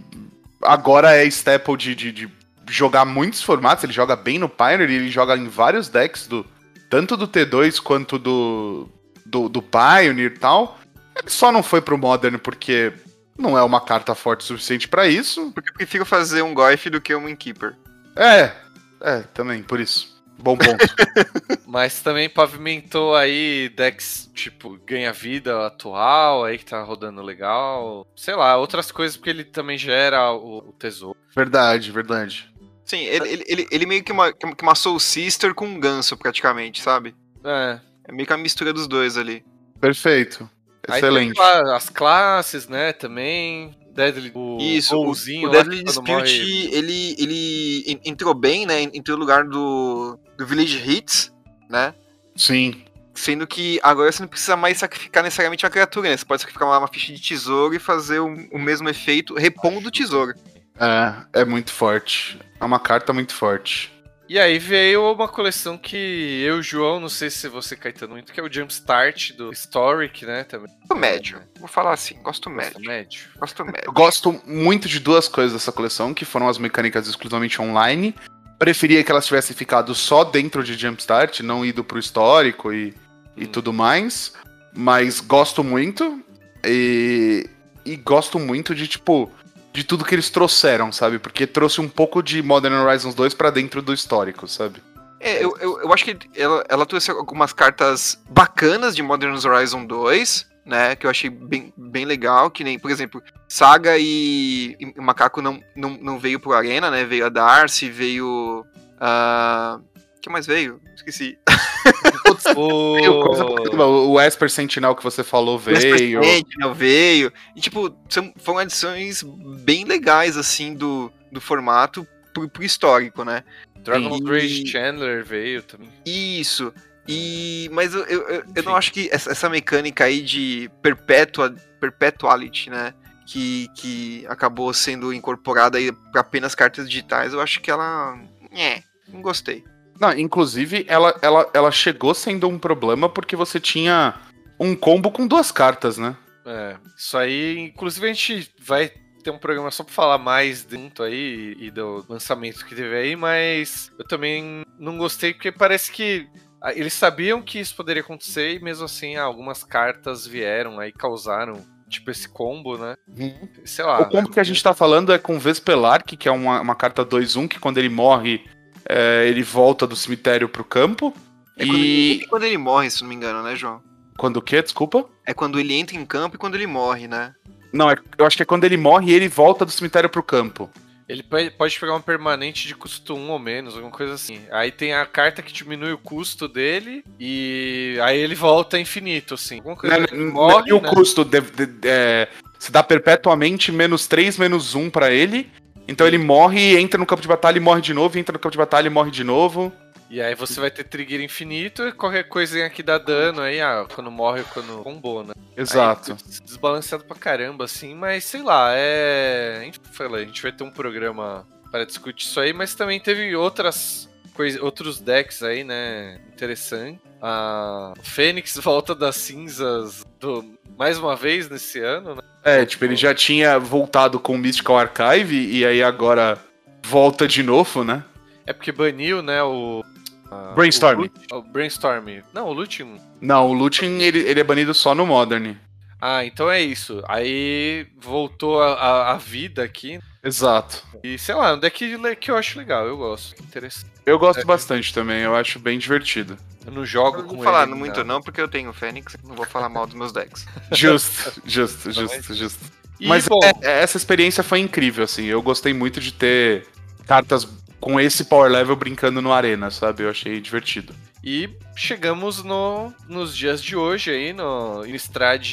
[SPEAKER 1] agora é staple de, de, de, jogar muitos formatos. Ele joga bem no Pioneer, ele joga em vários decks, do, tanto do T2 quanto do, do, do Pioneer e tal. Ele só não foi pro Modern porque não é uma carta forte o suficiente para isso.
[SPEAKER 2] Porque eu prefiro fazer um Goif do que um Innkeeper.
[SPEAKER 1] É, é, também, por isso. Bom ponto.
[SPEAKER 3] Mas também pavimentou aí decks, tipo, ganha-vida atual, aí que tá rodando legal. Sei lá, outras coisas, porque ele também gera o, o tesouro.
[SPEAKER 1] Verdade, verdade.
[SPEAKER 2] Sim, ele, ele, ele meio que uma, que uma Soul Sister com um ganso, praticamente, sabe?
[SPEAKER 3] É.
[SPEAKER 2] É meio que a mistura dos dois ali.
[SPEAKER 1] Perfeito. Excelente.
[SPEAKER 3] as classes, né, também. Deadly,
[SPEAKER 2] o Isso, o, o Deadly Dispute, ele, ele entrou bem, né? Entrou no lugar do, do Village Hits, né?
[SPEAKER 1] Sim.
[SPEAKER 2] Sendo que agora você não precisa mais sacrificar necessariamente uma criatura, né? Você pode sacrificar uma, uma ficha de tesouro e fazer o, o mesmo efeito repondo o tesouro.
[SPEAKER 1] É, é muito forte. É uma carta muito forte.
[SPEAKER 3] E aí veio uma coleção que eu, João, não sei se você, Caetano, muito, que é o Jumpstart do Historic, né? Também.
[SPEAKER 2] Gosto médio. Vou falar assim, gosto médio. Gosto
[SPEAKER 3] médio.
[SPEAKER 2] Gosto médio.
[SPEAKER 1] Eu gosto muito de duas coisas dessa coleção, que foram as mecânicas exclusivamente online. Preferia que elas tivessem ficado só dentro de Jumpstart, não ido pro histórico e, e hum. tudo mais. Mas gosto muito. E, e gosto muito de, tipo, de tudo que eles trouxeram, sabe? Porque trouxe um pouco de Modern Horizons 2 para dentro do histórico, sabe?
[SPEAKER 2] É, eu, eu, eu acho que ela, ela trouxe algumas cartas bacanas de Modern Horizon 2, né? Que eu achei bem, bem legal. Que nem, por exemplo, Saga e, e Macaco não, não, não veio pro Arena, né? Veio a Darcy, veio. Uh, que mais veio? Esqueci.
[SPEAKER 1] o... o Esper Sentinel que você falou veio. O Esper
[SPEAKER 2] Sentinel veio. E, tipo, são, foram adições bem legais, assim, do, do formato pro, pro histórico, né?
[SPEAKER 3] Dragon e... Rage Chandler veio também.
[SPEAKER 2] Isso. E, mas eu, eu, eu não acho que essa, essa mecânica aí de perpetua, perpetuality, né? Que, que acabou sendo incorporada aí para apenas cartas digitais, eu acho que ela. É, não gostei.
[SPEAKER 1] Não, inclusive, ela, ela, ela chegou sendo um problema porque você tinha um combo com duas cartas, né?
[SPEAKER 3] É, isso aí, inclusive a gente vai ter um programa só pra falar mais dentro aí e do lançamento que teve aí, mas eu também não gostei porque parece que ah, eles sabiam que isso poderia acontecer e mesmo assim algumas cartas vieram aí causaram tipo esse combo, né?
[SPEAKER 1] Uhum. Sei lá. O combo que a gente tá falando é com Vespelark, que é uma, uma carta 2-1 que quando ele morre é, ele volta do cemitério pro campo.
[SPEAKER 2] É e... Quando ele, quando ele morre, se não me engano, né, João?
[SPEAKER 1] Quando o quê? Desculpa?
[SPEAKER 2] É quando ele entra em campo e quando ele morre, né?
[SPEAKER 1] Não, é, eu acho que é quando ele morre e ele volta do cemitério pro campo.
[SPEAKER 3] Ele pode pegar uma permanente de custo 1 ou menos, alguma coisa assim. Aí tem a carta que diminui o custo dele e aí ele volta infinito, assim. Alguma coisa
[SPEAKER 1] não, não, morre, e o né? custo de, de, de, é, se dá perpetuamente menos 3, menos 1 para ele. Então ele morre, entra no campo de batalha e morre de novo, entra no campo de batalha e morre de novo.
[SPEAKER 3] E aí você vai ter trigger infinito e qualquer coisinha que dá dano aí, ah, quando morre, quando combou, né?
[SPEAKER 1] Exato. Aí,
[SPEAKER 3] desbalanceado pra caramba, assim, mas sei lá, é. A gente, a gente vai ter um programa para discutir isso aí, mas também teve outras coisas, outros decks aí, né? Interessante. a Fênix volta das cinzas do, mais uma vez nesse ano, né?
[SPEAKER 1] É, tipo, ele já tinha voltado com o Mystical Archive e aí agora volta de novo, né?
[SPEAKER 3] É porque baniu, né, o... a-
[SPEAKER 1] Brainstorm.
[SPEAKER 3] O, o Brainstorm. Não, o Looting...
[SPEAKER 1] Não, o Looting ele, ele é banido só no Modern.
[SPEAKER 3] Ah, então é isso. Aí voltou a, a, a vida aqui.
[SPEAKER 1] Exato.
[SPEAKER 3] E sei lá, um deck que eu acho legal, eu gosto. Interessante.
[SPEAKER 1] Eu gosto bastante também, eu acho bem divertido.
[SPEAKER 3] Eu não jogo
[SPEAKER 2] Eu não
[SPEAKER 3] com
[SPEAKER 2] vou falar
[SPEAKER 3] ele,
[SPEAKER 2] muito não, porque eu tenho o Fênix, não vou falar mal dos meus decks.
[SPEAKER 1] Justo, justo, justo, justo.
[SPEAKER 3] E,
[SPEAKER 1] Mas
[SPEAKER 3] bom,
[SPEAKER 1] é- essa experiência foi incrível, assim. Eu gostei muito de ter cartas com esse power level brincando no Arena, sabe? Eu achei divertido.
[SPEAKER 3] E chegamos no, nos dias de hoje aí, no Innistrad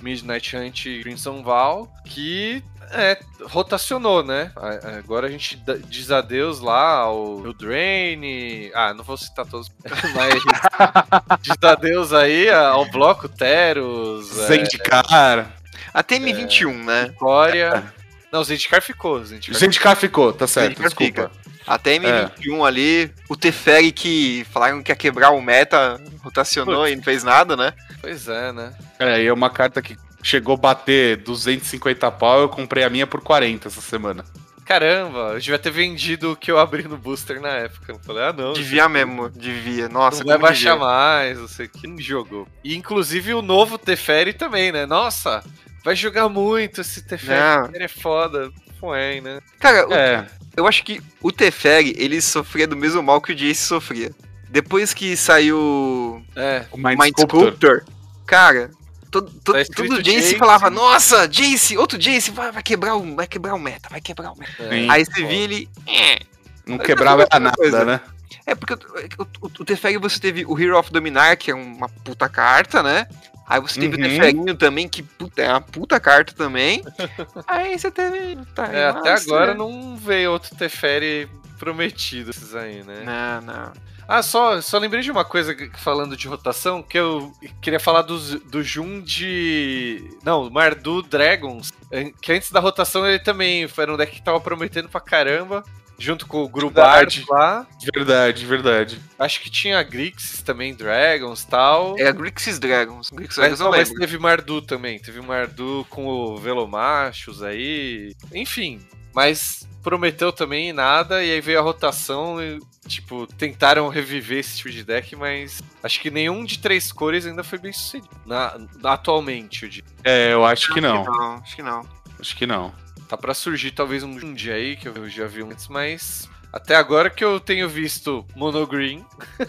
[SPEAKER 3] Midnight Hunt Crimson Val, que é, rotacionou, né? Agora a gente diz adeus lá ao Eldraine. Ah, não vou citar todos, mas diz adeus aí ao bloco Teros, é,
[SPEAKER 1] Zendikar.
[SPEAKER 2] A TM21, né?
[SPEAKER 3] Vitória. Não, o Zendikar ficou. o Zendikar
[SPEAKER 1] Zendikar ficou, tá certo,
[SPEAKER 2] Zendikar
[SPEAKER 1] desculpa.
[SPEAKER 2] A TM21 ali, o Teferi que falaram que ia quebrar o meta, rotacionou e não fez nada, né?
[SPEAKER 3] Pois é, né?
[SPEAKER 1] É, e é uma carta que chegou a bater 250 pau, eu comprei a minha por 40 essa semana.
[SPEAKER 3] Caramba, eu devia ter vendido o que eu abri no booster na época. Eu falei, ah, não.
[SPEAKER 2] Devia mesmo, devia. Nossa,
[SPEAKER 3] não vai baixar
[SPEAKER 2] devia.
[SPEAKER 3] mais, não sei o que, não jogou. E inclusive o novo Teferi também, né? Nossa, vai jogar muito esse Teferi,
[SPEAKER 2] Não.
[SPEAKER 3] ele é foda. Foi, né?
[SPEAKER 2] Cara, o-
[SPEAKER 1] É,
[SPEAKER 2] eu acho que o Teferi, ele sofria do mesmo mal que o Jace sofria. Depois que saiu
[SPEAKER 3] É,
[SPEAKER 1] o Mind,
[SPEAKER 2] Mind
[SPEAKER 1] Sculptor.
[SPEAKER 2] Sculptor, cara, todo, todo,
[SPEAKER 3] Tá
[SPEAKER 2] todo Jace,
[SPEAKER 3] Jace.
[SPEAKER 2] falava, nossa, Jace, outro Jace, vai, vai quebrar o, vai quebrar o meta, vai quebrar o meta.
[SPEAKER 3] é.
[SPEAKER 2] Aí você via ele, "É."
[SPEAKER 1] Não quebrava
[SPEAKER 2] outra
[SPEAKER 1] nada,
[SPEAKER 2] coisa.
[SPEAKER 1] né?
[SPEAKER 2] É porque o, o, o Teferi você teve o Hero of Dominar, que é uma puta carta, né? Aí você teve
[SPEAKER 1] Uhum.
[SPEAKER 2] o Teferinho também, que puta, é uma puta carta também. Aí você teve. Tá,
[SPEAKER 3] É, até
[SPEAKER 2] nossa,
[SPEAKER 3] agora
[SPEAKER 2] né?
[SPEAKER 3] não veio outro Teferi prometido esses aí, né?
[SPEAKER 2] Não, não.
[SPEAKER 3] Ah, só, só lembrei de uma coisa que- falando de rotação, que eu queria falar dos, do Jun de. Não, Mardu Dragons. an- Que antes da rotação ele também era um deck que tava prometendo pra caramba. Junto com o Grubard
[SPEAKER 1] Verdade.
[SPEAKER 3] lá.
[SPEAKER 1] Verdade, verdade.
[SPEAKER 3] Acho que tinha Grixis também, Dragons e tal.
[SPEAKER 2] É a Grixis Dragons. Grixis
[SPEAKER 3] Mas,
[SPEAKER 2] Dragons
[SPEAKER 3] não, mas
[SPEAKER 2] lembro.
[SPEAKER 3] teve Mardu também. Teve Mardu com o Velomachos aí. Enfim. Mas prometeu também nada. E aí veio a rotação. E, tipo, tentaram reviver esse tipo de deck. Mas acho que nenhum de três cores ainda foi bem sucedido. Na, atualmente, eu digo.
[SPEAKER 1] É, eu acho que não.
[SPEAKER 2] Não, acho que não.
[SPEAKER 1] Acho que não.
[SPEAKER 3] Tá pra surgir talvez um Jundi aí, que eu já vi antes, mas. Até agora que eu tenho visto Mono Green,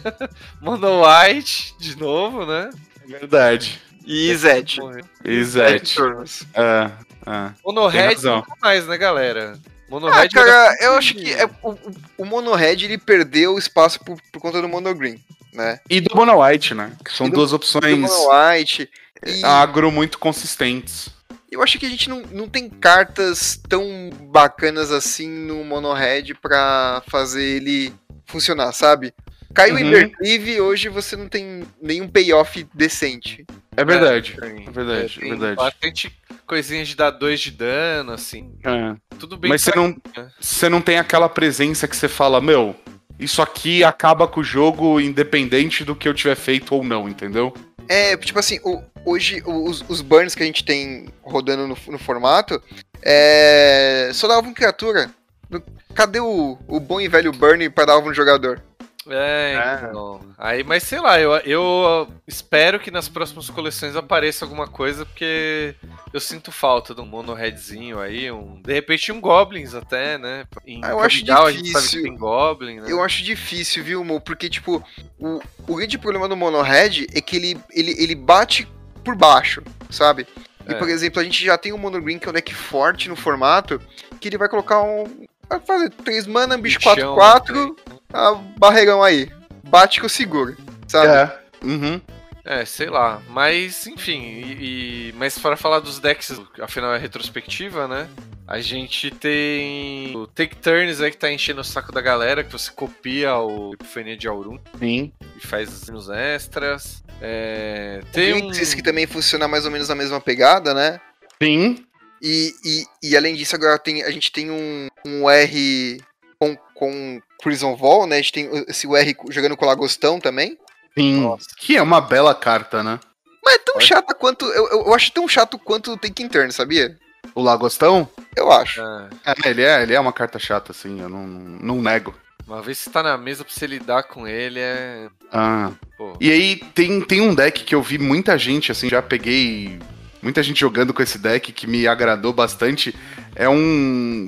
[SPEAKER 3] Mono White de novo, né?
[SPEAKER 1] Verdade.
[SPEAKER 2] E Zed.
[SPEAKER 1] E
[SPEAKER 2] Zed
[SPEAKER 1] Zet.
[SPEAKER 2] turnos.
[SPEAKER 1] É, é.
[SPEAKER 3] Mono
[SPEAKER 1] Tem
[SPEAKER 3] Red
[SPEAKER 1] razão.
[SPEAKER 3] nunca mais, né, galera? Mono
[SPEAKER 2] Ah, cara, eu acho que é, o, o- o Mono Red ele perdeu espaço por, por conta do Mono Green, né?
[SPEAKER 1] E do Mono White, né? Que são
[SPEAKER 2] E
[SPEAKER 1] duas
[SPEAKER 2] Do
[SPEAKER 1] opções
[SPEAKER 2] Mono White. E
[SPEAKER 1] agro muito consistentes.
[SPEAKER 2] eu acho que a gente não, não tem cartas tão bacanas assim no Mono Red pra fazer ele funcionar, sabe? Caiu em
[SPEAKER 1] Uhum.
[SPEAKER 2] Embercleave, hoje você não tem nenhum payoff decente.
[SPEAKER 1] É verdade. É verdade, é
[SPEAKER 3] tem
[SPEAKER 1] verdade.
[SPEAKER 3] Bastante coisinha de dar 2 de dano, assim.
[SPEAKER 1] É.
[SPEAKER 3] Tudo bem.
[SPEAKER 1] Mas você não,
[SPEAKER 3] né?
[SPEAKER 1] você não tem aquela presença que você fala, meu, isso aqui acaba com o jogo independente do que eu tiver feito ou não, entendeu?
[SPEAKER 2] É, tipo assim, o- hoje os, os burns que a gente tem rodando no, no formato é, só davam criatura. No- Cadê o, o bom e velho burn pra dar alvo no jogador?
[SPEAKER 3] É,
[SPEAKER 1] É.
[SPEAKER 3] então. Aí, mas sei lá, eu, eu espero que nas próximas coleções apareça alguma coisa, porque eu sinto falta de um mono redzinho aí, um, de repente um Goblins até, né? Em
[SPEAKER 2] Ah, eu acho
[SPEAKER 3] Portugal a gente sabe que
[SPEAKER 2] difícil.
[SPEAKER 3] tem Goblin, né?
[SPEAKER 2] Eu acho difícil, viu, Mo? Porque, tipo, o, o grande problema do Mono Red é que ele, ele, ele bate por baixo, sabe? E,
[SPEAKER 3] É.
[SPEAKER 2] por exemplo, a gente já tem o Mono Green, que é um deck forte no formato, que ele vai colocar um. Vai fazer 3 mana, bicho
[SPEAKER 3] Bichão,
[SPEAKER 2] 4-4, a barreirão aí. Bate que eu seguro, sabe?
[SPEAKER 1] É. Uhum.
[SPEAKER 3] É, sei lá. Mas, enfim, e, e- mas para falar dos decks, afinal é retrospectiva, né? A gente tem o Take Turns aí que tá enchendo o saco da galera, que você copia o Epifania de Aurum
[SPEAKER 1] Sim.
[SPEAKER 3] e faz nos extras. É,
[SPEAKER 2] O
[SPEAKER 3] tem um...
[SPEAKER 2] Que também funciona mais ou menos na mesma pegada, né?
[SPEAKER 1] Sim.
[SPEAKER 2] E, e, e além disso, agora tem, a gente tem um, um R com, com Prison Vol, né? A gente tem esse R jogando com Lagostão também.
[SPEAKER 1] Sim,
[SPEAKER 2] Nossa.
[SPEAKER 1] que é uma bela carta, né?
[SPEAKER 2] Mas é tão chata quanto. Eu, eu, eu acho tão chato quanto o Take Turn, sabia?
[SPEAKER 1] O Lagostão,
[SPEAKER 2] Eu acho.
[SPEAKER 3] Ah,
[SPEAKER 1] é, ele é, ele é uma carta chata, assim, eu não, não nego.
[SPEAKER 3] uma vez que você tá na mesa pra você lidar com ele, é.
[SPEAKER 1] Ah.
[SPEAKER 3] Pô.
[SPEAKER 1] E aí tem, tem um deck que eu vi muita gente, assim, já peguei muita gente jogando com esse deck que me agradou bastante. É um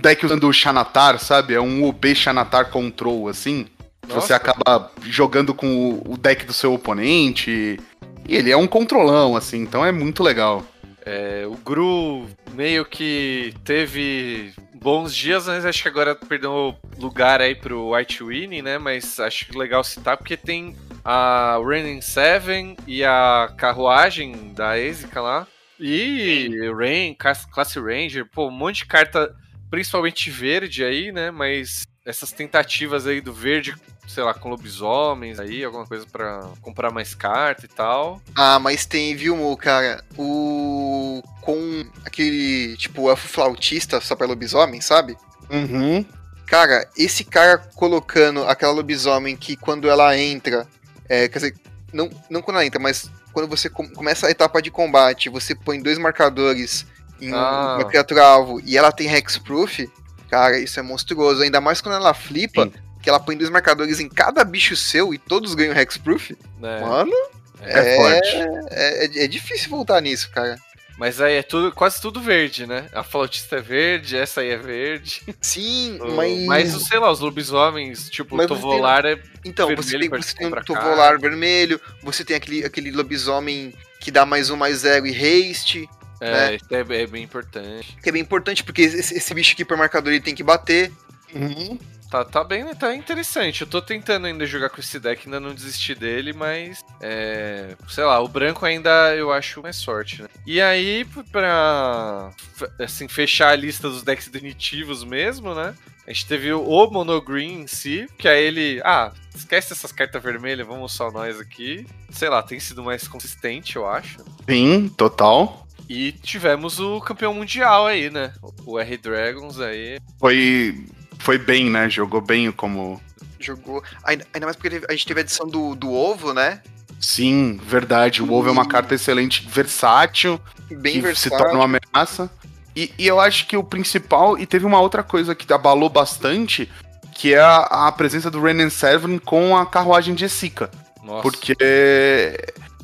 [SPEAKER 1] deck usando o Xanatar, sabe? É um UB Xanatar Control, assim.
[SPEAKER 3] Nossa.
[SPEAKER 1] Você acaba jogando com o- o deck do seu oponente. E ele é um controlão, assim, então é muito legal.
[SPEAKER 3] É, o Gru meio que teve bons dias, mas acho que agora perdeu lugar aí pro White Winnie, né? Mas acho legal citar porque tem a Raining Seven e a carruagem da Ezica lá. E Rain, Class- Classe Ranger, pô, um monte de carta, principalmente verde aí, né? Mas essas tentativas aí do verde, sei lá, com lobisomens aí, alguma coisa pra comprar mais carta e tal.
[SPEAKER 2] Ah, mas tem, viu, Mo, cara? O. Com aquele. Tipo, elfo flautista só pra lobisomem, sabe?
[SPEAKER 1] Uhum.
[SPEAKER 2] Cara, esse cara colocando aquela lobisomem que quando ela entra. É, quer dizer, não, não quando ela entra, mas quando você com- começa a etapa de combate, você põe dois marcadores em
[SPEAKER 3] Ah.
[SPEAKER 2] uma criatura alvo e ela tem hexproof, cara, isso é monstruoso. Ainda mais quando ela flipa,
[SPEAKER 1] Sim.
[SPEAKER 2] que ela põe dois marcadores em cada bicho seu e todos ganham hexproof.
[SPEAKER 3] Né?
[SPEAKER 2] Mano,
[SPEAKER 1] É, forte.
[SPEAKER 2] é, é- é difícil voltar nisso, cara.
[SPEAKER 3] Mas aí é tudo, quase tudo verde, né? A flautista é verde, essa aí é verde.
[SPEAKER 2] Sim,
[SPEAKER 3] O-
[SPEAKER 2] mas.
[SPEAKER 3] Mas, sei lá, os lobisomens, tipo,
[SPEAKER 2] Mas
[SPEAKER 3] o Tovolar é.
[SPEAKER 2] Então, você tem, você tem um tovolar vermelho, você tem aquele, aquele lobisomem que dá mais um, mais zero e haste,
[SPEAKER 3] É, isso é, é bem importante.
[SPEAKER 2] que é bem importante, porque esse, esse bicho aqui por marcador ele tem que bater.
[SPEAKER 1] Uhum.
[SPEAKER 3] Tá, tá bem, tá interessante. Eu tô tentando ainda jogar com esse deck, ainda não desisti dele, mas. É, sei lá, o branco ainda eu acho mais sorte, né? E aí, pra. Assim, fechar a lista dos decks definitivos mesmo, né? A gente teve o Monogreen em si, que aí ele. Ah, esquece essas cartas vermelhas, vamos só nós aqui. Sei lá, tem sido mais consistente, eu acho.
[SPEAKER 1] Sim, total.
[SPEAKER 3] E tivemos o campeão mundial aí, né? O R Dragons aí.
[SPEAKER 1] Foi, foi bem, né? Jogou bem como.
[SPEAKER 2] Jogou. Ainda, ainda mais porque a gente teve a edição do, do ovo, né?
[SPEAKER 1] Sim, verdade. O ovo é uma carta excelente, versátil.
[SPEAKER 2] Bem
[SPEAKER 1] que
[SPEAKER 2] versátil.
[SPEAKER 1] se torna uma ameaça. E, e eu acho que o principal, e teve uma outra coisa que abalou bastante, que é a, a presença do Renan Seven com a carruagem de Esika.
[SPEAKER 3] Nossa.
[SPEAKER 1] Porque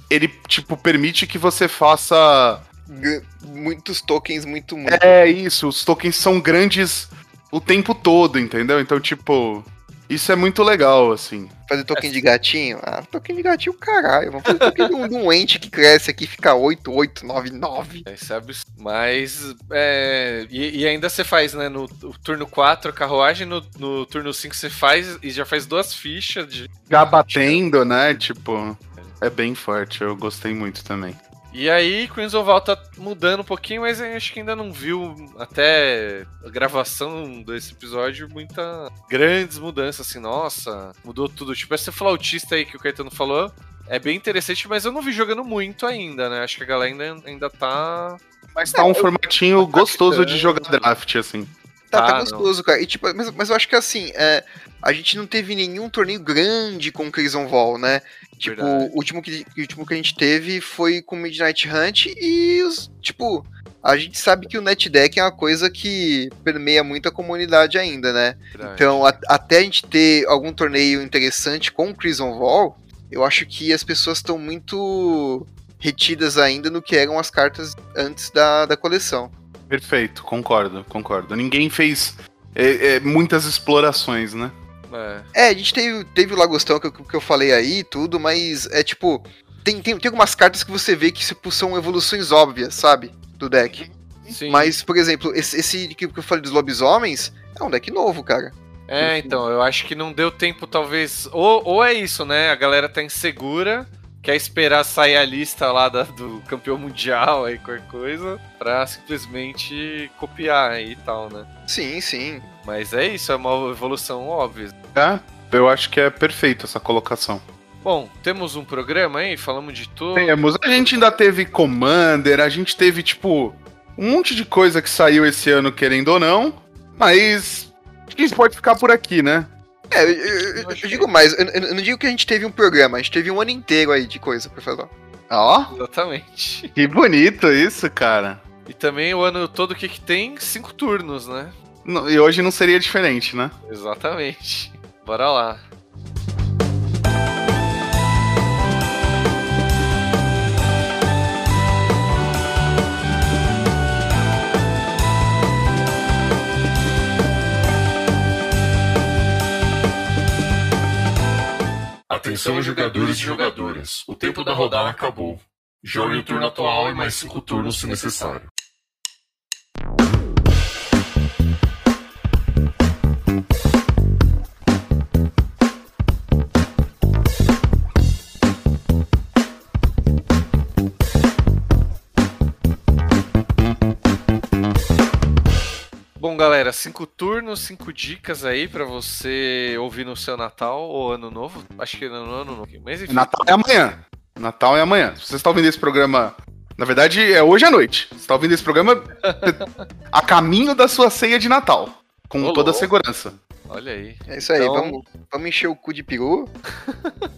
[SPEAKER 1] ele, tipo, permite que você faça.
[SPEAKER 2] G- Muitos tokens, muito, muito.
[SPEAKER 1] É isso, os tokens são grandes o tempo todo, entendeu? Então, tipo, isso é muito legal, assim.
[SPEAKER 2] Fazer token de gatinho? Ah, token de gatinho, caralho. Vamos fazer token de um, um ente que cresce aqui e fica 8, 8, 9, 9.
[SPEAKER 3] Esse é absurdo. Mas. É, e, e ainda você faz, né? No, no turno 4 a carruagem, no, no turno 5 você faz e já faz duas fichas de.
[SPEAKER 1] Já batendo, né? Tipo, é bem forte, eu gostei muito também.
[SPEAKER 3] E aí, Queens of Val tá mudando um pouquinho, mas eu acho que ainda não viu até a gravação desse episódio muita grandes mudanças, assim, nossa, mudou tudo. Tipo, esse flautista aí que o Caetano falou é bem interessante, mas eu não vi jogando muito ainda, né? Acho que a galera ainda, ainda tá.
[SPEAKER 1] Mas tá um formatinho gostoso de jogar draft, assim.
[SPEAKER 2] Tá, tá
[SPEAKER 3] Ah,
[SPEAKER 2] gostoso, cara. E, tipo, mas, mas eu acho que assim, é, a gente não teve nenhum torneio grande com o Crimson Wall, né? Tipo,
[SPEAKER 3] Verdade.
[SPEAKER 2] o último, que, o último que a gente teve foi com o Midnight Hunt e os. Tipo, a gente sabe que o Net Deck é uma coisa que permeia muito a comunidade ainda, né? Então, a- até a gente ter algum torneio interessante com o Crimson Wall, eu acho que as pessoas estão muito retidas ainda no que eram as cartas antes da, da coleção.
[SPEAKER 1] Perfeito, concordo, concordo. Ninguém fez é, é, muitas explorações, né?
[SPEAKER 3] É.
[SPEAKER 2] É, a gente teve, teve o Lagostão que, eu- que eu falei aí e tudo, mas é tipo. Tem, tem, tem algumas cartas que você vê que tipo, são evoluções óbvias, sabe? Do deck.
[SPEAKER 3] Sim.
[SPEAKER 2] Mas, por exemplo, esse, esse que que eu falei dos lobisomens é um deck novo, cara.
[SPEAKER 3] É, então, eu acho que não deu tempo, talvez. Ou, ou é isso, né? A galera tá insegura, quer esperar sair a lista lá da- do campeão mundial aí, qualquer coisa, pra simplesmente copiar aí e tal, né?
[SPEAKER 2] Sim, sim.
[SPEAKER 3] Mas é isso, é uma evolução óbvia.
[SPEAKER 1] É, eu acho que é perfeito essa colocação.
[SPEAKER 3] Bom, temos um programa aí, falamos de tudo.
[SPEAKER 1] Temos, a gente ainda teve Commander, a gente teve, tipo, um monte de coisa que saiu esse ano, querendo ou não, mas acho que a gente pode ficar por aqui, né?
[SPEAKER 2] É, eu, eu- eu- digo mais, eu, eu não digo que a gente teve um programa, a gente teve um ano inteiro aí de coisa pra falar.
[SPEAKER 1] Ó,
[SPEAKER 3] Exatamente.
[SPEAKER 1] que bonito isso, cara.
[SPEAKER 3] E também o ano todo o que, que tem? Cinco turnos, né?
[SPEAKER 1] E hoje não seria diferente, né?
[SPEAKER 3] Exatamente. Bora lá.
[SPEAKER 4] Atenção, jogadores e jogadoras. O tempo da rodada acabou. Jogue o turno atual e mais cinco turnos se necessário.
[SPEAKER 3] Galera, cinco turnos, cinco dicas aí pra você ouvir no seu Natal ou Ano Novo. Acho que no Ano Novo. Mas enfim.
[SPEAKER 1] Natal é amanhã. Natal é amanhã. Se você está ouvindo esse programa. Na verdade, é hoje à noite. Você está ouvindo esse programa a caminho da sua ceia de Natal. Com
[SPEAKER 3] Ô,
[SPEAKER 1] toda a segurança.
[SPEAKER 3] Olha aí.
[SPEAKER 2] É isso aí,
[SPEAKER 3] Então-
[SPEAKER 2] vamos, vamos encher o cu de peru.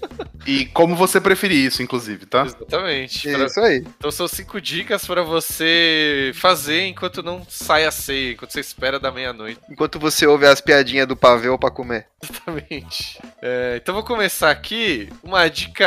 [SPEAKER 1] E como você preferir isso, inclusive, tá?
[SPEAKER 3] Exatamente.
[SPEAKER 2] É
[SPEAKER 3] Pra-
[SPEAKER 2] isso aí.
[SPEAKER 3] Então são cinco dicas pra você fazer enquanto não sai a ceia, enquanto você espera da meia-noite.
[SPEAKER 2] Enquanto você ouve as piadinhas do pavel pra comer.
[SPEAKER 3] Exatamente. É, então vou começar aqui uma dica.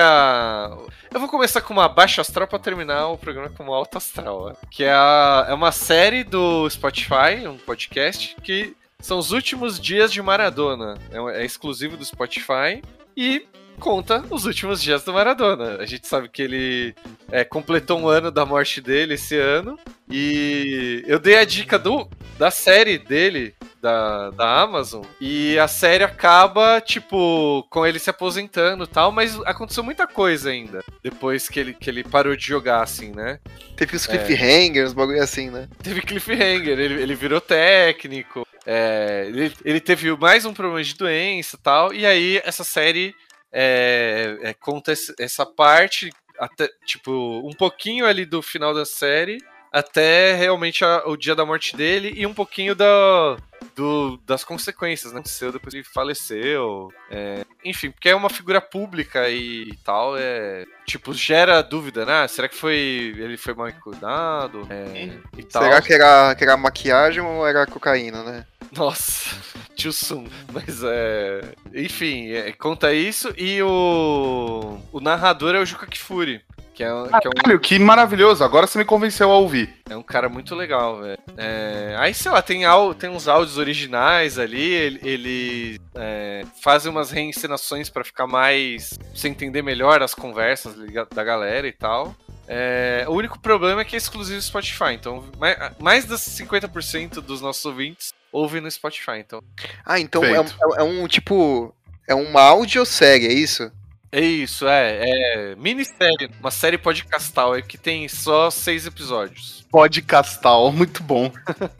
[SPEAKER 3] Eu vou começar com uma baixa astral pra terminar o programa com uma alta astral, né? que é, a- é uma série do Spotify, um podcast que são os últimos dias de Maradona. É, é exclusivo do Spotify e conta os últimos dias do Maradona. A gente sabe que ele é, completou um ano da morte dele esse ano e eu dei a dica do da série dele da, da Amazon. E a série acaba, tipo, com ele se aposentando e tal, mas aconteceu muita coisa ainda. Depois que ele, que ele parou de jogar, assim, né?
[SPEAKER 2] Teve os
[SPEAKER 3] É.
[SPEAKER 2] cliffhangers, bagulho assim, né?
[SPEAKER 3] Teve cliffhanger, ele, ele virou técnico. É, ele, ele teve mais um problema de doença e tal. E aí, essa série é, é, conta essa parte, até, tipo, um pouquinho ali do final da série, até realmente a- o dia da morte dele e um pouquinho da, do- das consequências, né? Aconteceu depois que ele faleceu. é, enfim, porque é uma figura pública e, tal, é. Tipo, gera dúvida, né? Será que foi. Ele foi mal cuidado? É, e tal.
[SPEAKER 2] Será que era, que era maquiagem ou era cocaína, né?
[SPEAKER 3] Nossa, tio Sum. Mas é. Enfim, é, conta isso. E o. O narrador é o Juca Kifuri. Que é, que é um
[SPEAKER 1] Caralho, que maravilhoso. Agora você me convenceu a ouvir.
[SPEAKER 3] É um cara muito legal, velho. É, Aí, sei lá, tem, au- tem uns áudios originais ali, ele, ele é, faz umas reencenações pra ficar mais. pra você entender melhor as conversas da galera e tal. É, o único problema é que é exclusivo Spotify, então mais, mais das 50% dos nossos ouvintes ouvem no Spotify, então.
[SPEAKER 2] Ah, então é, um-
[SPEAKER 1] Feito.
[SPEAKER 2] é um tipo. É uma audiosérie, é isso?
[SPEAKER 3] É isso, é, é minissérie, uma série podcastal é que tem só seis episódios.
[SPEAKER 1] Podcastal, muito bom.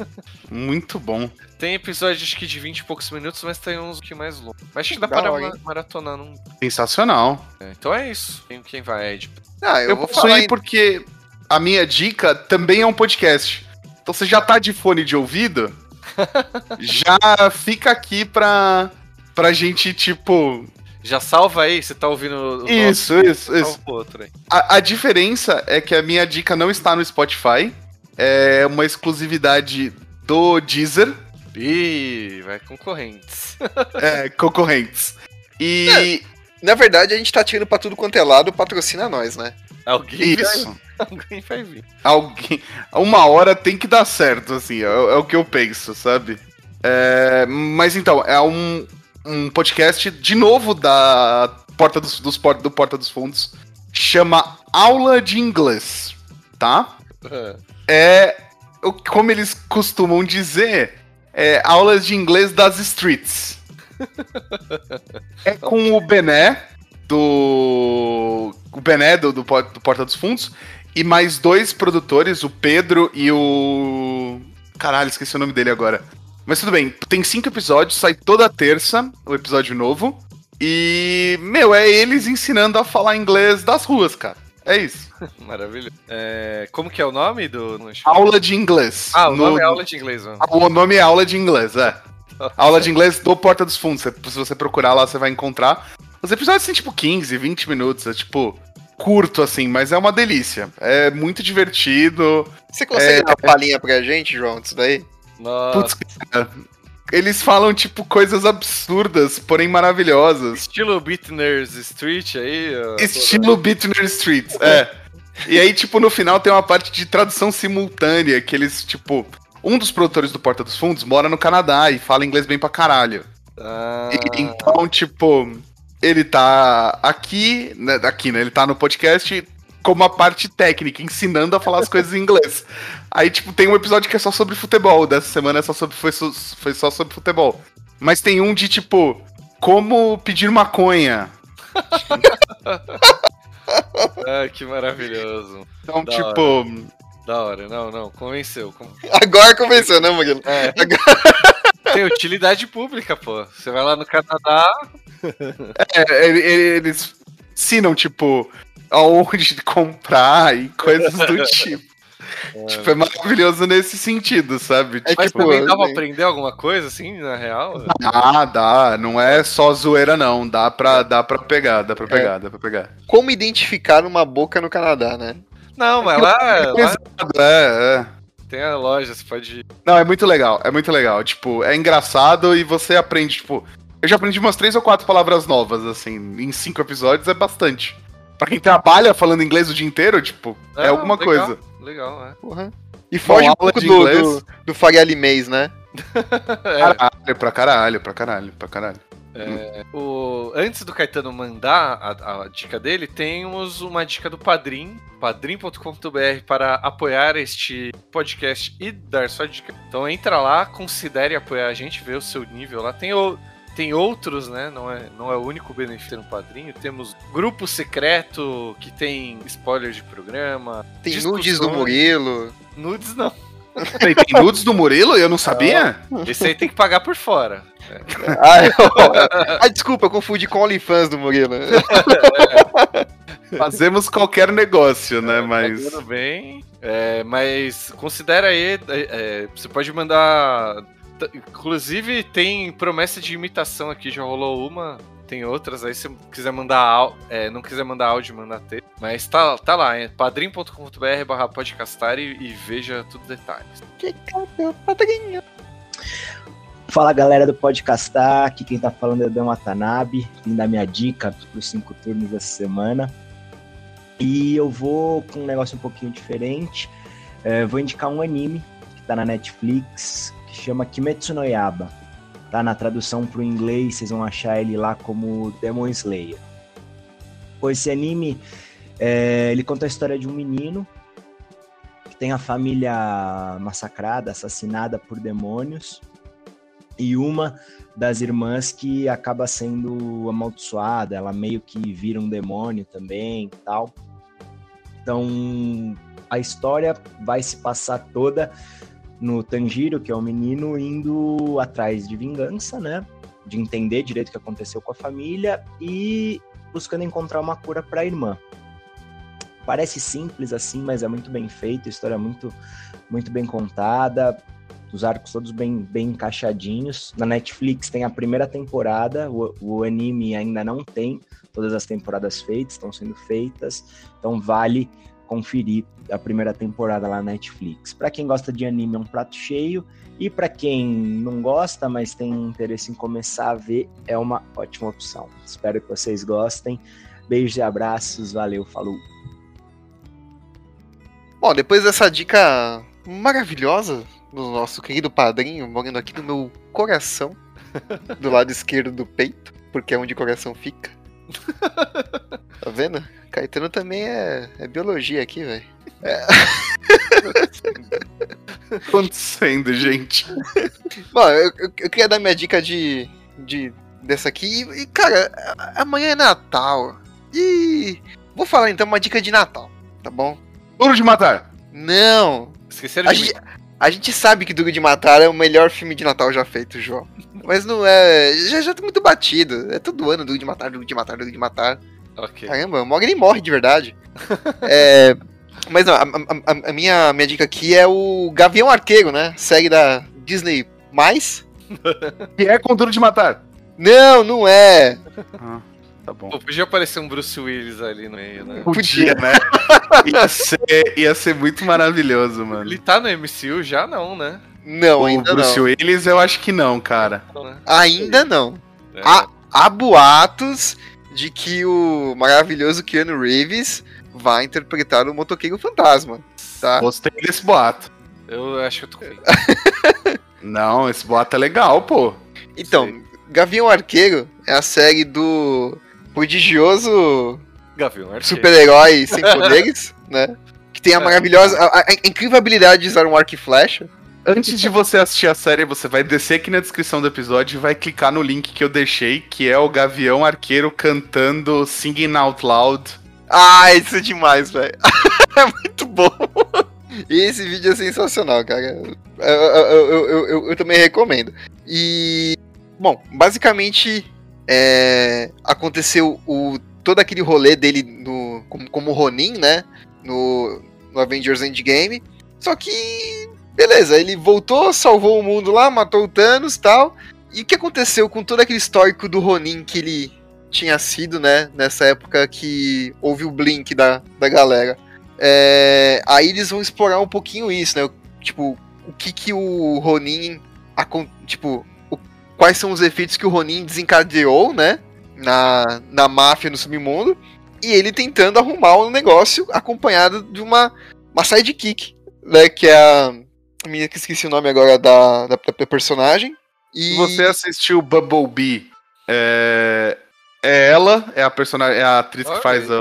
[SPEAKER 1] muito bom.
[SPEAKER 3] Tem episódios acho que de 20 e poucos minutos, mas tem uns que mais longos. Mas acho que dá
[SPEAKER 2] Da
[SPEAKER 3] para
[SPEAKER 2] hora,
[SPEAKER 3] ma- maratonar num.
[SPEAKER 1] Sensacional.
[SPEAKER 3] É, então é isso. Quem, quem vai, Ed?
[SPEAKER 2] Ah, eu,
[SPEAKER 1] Eu,
[SPEAKER 2] vou
[SPEAKER 1] posso
[SPEAKER 2] falar
[SPEAKER 1] ir
[SPEAKER 2] em-
[SPEAKER 1] porque a minha dica também é um podcast. Então você já tá de fone de ouvido, já fica aqui pra, pra gente, tipo.
[SPEAKER 3] Já salva aí, você tá ouvindo o nosso,
[SPEAKER 1] Isso, isso, isso.
[SPEAKER 3] salva o outro aí.
[SPEAKER 1] A, a diferença é que a minha dica não está no Spotify. É uma exclusividade do Deezer,
[SPEAKER 3] Ih, vai concorrentes.
[SPEAKER 1] é, concorrentes. E
[SPEAKER 2] Na verdade, a gente tá tirando pra tudo quanto é lado, patrocina nós, né?
[SPEAKER 3] Alguém vai,
[SPEAKER 1] isso.
[SPEAKER 3] alguém vai vir.
[SPEAKER 1] Alguém. Uma hora tem que dar certo, assim, é, é o que eu penso, sabe? É, mas então, é um, um podcast de novo da Porta dos, dos do Porta dos Fundos. Chama Aula de Inglês, tá? É. o- Como eles costumam dizer, é aulas de inglês das streets. É com o Bené, do. O Bené do, do, do Porta dos Fundos. E mais dois produtores, o Pedro e o. Caralho, esqueci o nome dele agora. Mas tudo bem, tem cinco episódios, sai toda terça o episódio novo. E, meu, é eles ensinando a falar inglês das ruas, cara. É isso.
[SPEAKER 3] Maravilhoso. É, como que é o nome do.
[SPEAKER 1] Aula de inglês.
[SPEAKER 3] Ah, o
[SPEAKER 1] No-
[SPEAKER 3] nome é aula de inglês, mano.
[SPEAKER 1] O nome é aula de inglês, é. Aula de inglês do Porta dos Fundos. Se você procurar lá, você vai encontrar. Os episódios têm tipo 15, 20 minutos. É tipo curto, assim, mas é uma delícia. É muito divertido.
[SPEAKER 2] Você consegue
[SPEAKER 1] É.
[SPEAKER 2] dar uma palhinha pra gente, João, disso daí?
[SPEAKER 3] Nossa,
[SPEAKER 1] Putz, cara. Eles falam, tipo, coisas absurdas, porém maravilhosas.
[SPEAKER 3] estilo Beatners Street aí.
[SPEAKER 1] Estilo Bitner Street, é. E aí, tipo, no final tem uma parte de tradução simultânea, que eles, tipo. Um dos produtores do Porta dos Fundos mora no Canadá e fala inglês bem pra caralho.
[SPEAKER 3] Ah,
[SPEAKER 1] E- então, tipo, ele tá aqui, né, aqui, né? Ele tá no podcast como uma parte técnica, ensinando a falar as coisas em inglês. Aí, tipo, tem um episódio que é só sobre futebol. Dessa semana é só sobre, foi, só- foi só sobre futebol. Mas tem um de, tipo, como pedir maconha.
[SPEAKER 3] ah, que maravilhoso.
[SPEAKER 1] Então,
[SPEAKER 3] Da
[SPEAKER 1] tipo.
[SPEAKER 3] Da hora, não, não, convenceu. con-
[SPEAKER 2] Agora convenceu, né, Murilo?
[SPEAKER 3] É. Tem utilidade pública, pô. Você vai lá no Canadá,
[SPEAKER 1] É, ele- ele- eles ensinam, tipo, aonde comprar e coisas do tipo. Tipo, é maravilhoso nesse sentido, sabe?
[SPEAKER 2] É
[SPEAKER 3] mas
[SPEAKER 2] tipo,
[SPEAKER 3] também dá pra
[SPEAKER 2] né?
[SPEAKER 3] aprender alguma coisa, assim, na real?
[SPEAKER 1] Ah, dá. Não é só zoeira, não. Dá pra, dá pra pegar, dá pra pegar, dá pra pegar.
[SPEAKER 2] Como identificar uma boca no Canadá, né?
[SPEAKER 3] Não, mas lá, lá
[SPEAKER 1] É, é.
[SPEAKER 3] tem a loja, você pode.
[SPEAKER 1] Não, é muito legal, é muito legal. Tipo, é engraçado e você aprende, tipo. Eu já aprendi umas três ou quatro palavras novas, assim, em cinco episódios é bastante. Pra quem trabalha falando inglês o dia inteiro, tipo, é
[SPEAKER 3] Ah,
[SPEAKER 1] alguma
[SPEAKER 3] legal,
[SPEAKER 1] coisa.
[SPEAKER 3] Legal, é.
[SPEAKER 2] Porra. E foge um
[SPEAKER 1] aula
[SPEAKER 2] pouco
[SPEAKER 1] de
[SPEAKER 2] do,
[SPEAKER 1] inglês.
[SPEAKER 2] do, do Faria Limês, né?
[SPEAKER 3] É,
[SPEAKER 1] Caralho, pra caralho, pra caralho, pra caralho.
[SPEAKER 3] é, o, antes do Caetano mandar a, a dica dele, temos uma dica do Padrim, padrim.com.br para apoiar este podcast e dar sua dica. Então entra lá, considere apoiar a gente, vê o seu nível lá. Tem, o, tem outros, né? Não é, não é o único benefício no padrinho. Temos grupo secreto que tem spoiler de programa.
[SPEAKER 2] Tem
[SPEAKER 3] discussões.
[SPEAKER 2] nudes do Murilo.
[SPEAKER 3] Nudes não.
[SPEAKER 1] Peraí, tem nudes do Murilo? Eu não sabia?
[SPEAKER 3] Esse aí tem que pagar por fora.
[SPEAKER 2] Ah, eu- ah, desculpa, eu confundi com OnlyFans do Murilo.
[SPEAKER 1] Fazemos qualquer negócio, né? Mas.
[SPEAKER 3] Tá Tudo bem. É, mas considera aí. é, é, você pode mandar. Inclusive, tem promessa de imitação aqui, já rolou uma. Tem outras aí, se quiser mandar é, não quiser mandar áudio, mandar texto. Mas tá, tá lá, é padrim.com.br barra podcastar e, e veja tudo detalhes.
[SPEAKER 5] Fala galera do Podcastar, aqui quem tá falando é o Dan Watanabe, vim dar minha dica pros cinco turnos dessa semana. E eu vou com um negócio um pouquinho diferente. É, vou indicar um anime que tá na Netflix, chama Kimetsu no Yaba. Tá na tradução pro inglês, vocês vão achar ele lá como Demon Slayer. Esse anime, é, ele conta a história de um menino que tem a família massacrada, assassinada por demônios e uma das irmãs que acaba sendo amaldiçoada, ela meio que vira um demônio também tal. Então, a história vai se passar toda no Tanjiro, que é o menino indo atrás de vingança, né? De entender direito o que aconteceu com a família e buscando encontrar uma cura para a irmã. Parece simples assim, mas é muito bem feito, a história é muito, muito bem contada, os arcos todos bem, bem encaixadinhos. Na Netflix tem a primeira temporada, o, o anime ainda não tem todas as temporadas feitas, estão sendo feitas, então vale conferir a primeira temporada lá na Netflix. Para quem gosta de anime é um prato cheio e para quem não gosta, mas tem interesse em começar a ver, é uma ótima opção. Espero que vocês gostem. Beijos e abraços, valeu, falou.
[SPEAKER 2] Bom, depois dessa dica maravilhosa do nosso querido padrinho, morando aqui no meu coração, do lado esquerdo do peito, porque é onde o coração fica. Tá vendo? Caetano também é, é biologia aqui, velho.
[SPEAKER 1] acontecendo, gente?
[SPEAKER 2] Bom, eu, eu- eu queria dar minha dica de, de dessa aqui. E, cara, amanhã é Natal. E vou falar então uma dica de Natal, tá bom?
[SPEAKER 1] Duro de matar.
[SPEAKER 2] Não,
[SPEAKER 3] Esqueceram
[SPEAKER 2] A
[SPEAKER 3] de mim.
[SPEAKER 2] A gente sabe que Duro de Matar é o melhor filme de Natal já feito, João. Mas não é. Já, já tá muito batido. É todo ano Duro de Matar, Duro de Matar, Duro de Matar.
[SPEAKER 3] Ok.
[SPEAKER 2] Caramba, o Mogli morre de verdade. É, mas não, a, a- a- a minha, minha dica aqui é o Gavião Arqueiro, né? Série da Disney. Mais.
[SPEAKER 1] Que é com Duro de Matar.
[SPEAKER 2] Não, não é.
[SPEAKER 1] Ah, tá bom.
[SPEAKER 3] Pô, podia aparecer um Bruce Willis ali no meio, né?
[SPEAKER 1] Podia, né? Ia ser, ia ser muito maravilhoso, mano.
[SPEAKER 3] Ele tá no MCU já não, né?
[SPEAKER 2] Não,
[SPEAKER 1] O
[SPEAKER 2] ainda
[SPEAKER 1] Bruce
[SPEAKER 2] não.
[SPEAKER 1] Willis, eu acho que não, cara.
[SPEAKER 3] Né?
[SPEAKER 2] Ainda não.
[SPEAKER 3] É.
[SPEAKER 2] Há, há boatos de que o maravilhoso Keanu Reeves vai interpretar o motoqueiro fantasma. Tá?
[SPEAKER 1] Gostei desse boato.
[SPEAKER 3] Eu acho que eu tô com
[SPEAKER 1] Não, esse boato é legal, pô.
[SPEAKER 2] Então, Gavião Arqueiro é a série do prodigioso super-herói sem poderes, né? Que tem a maravilhosa, a, a- a incrível habilidade de usar um arco e flecha.
[SPEAKER 1] Antes de você assistir a série, você vai descer aqui na descrição do episódio e vai clicar no link que eu deixei, que é o Gavião Arqueiro cantando Singing Out Loud.
[SPEAKER 2] Ah, isso é demais, velho. é muito bom. Esse vídeo é sensacional, cara. Eu- eu- eu- eu também recomendo. E, bom, basicamente é, aconteceu o, todo aquele rolê dele no, como, como Ronin, né? No, no Avengers Endgame. Só que, beleza, ele voltou, salvou o mundo lá, matou o Thanos tal. E o que aconteceu com todo aquele histórico do Ronin que ele tinha sido, né? Nessa época que houve o blink da, da galera. É, aí eles vão explorar um pouquinho isso, né? Tipo, o que que o Ronin. Tipo, quais são os efeitos que o Ronin desencadeou, né? Na, na máfia, no submundo. E ele tentando arrumar um negócio acompanhado de uma, uma sidekick, né? Que é a. Minha que esqueci o nome agora da, da, da personagem. E
[SPEAKER 1] você assistiu Bumblebee, é, é ela, é a personagem, é a atriz que faz a,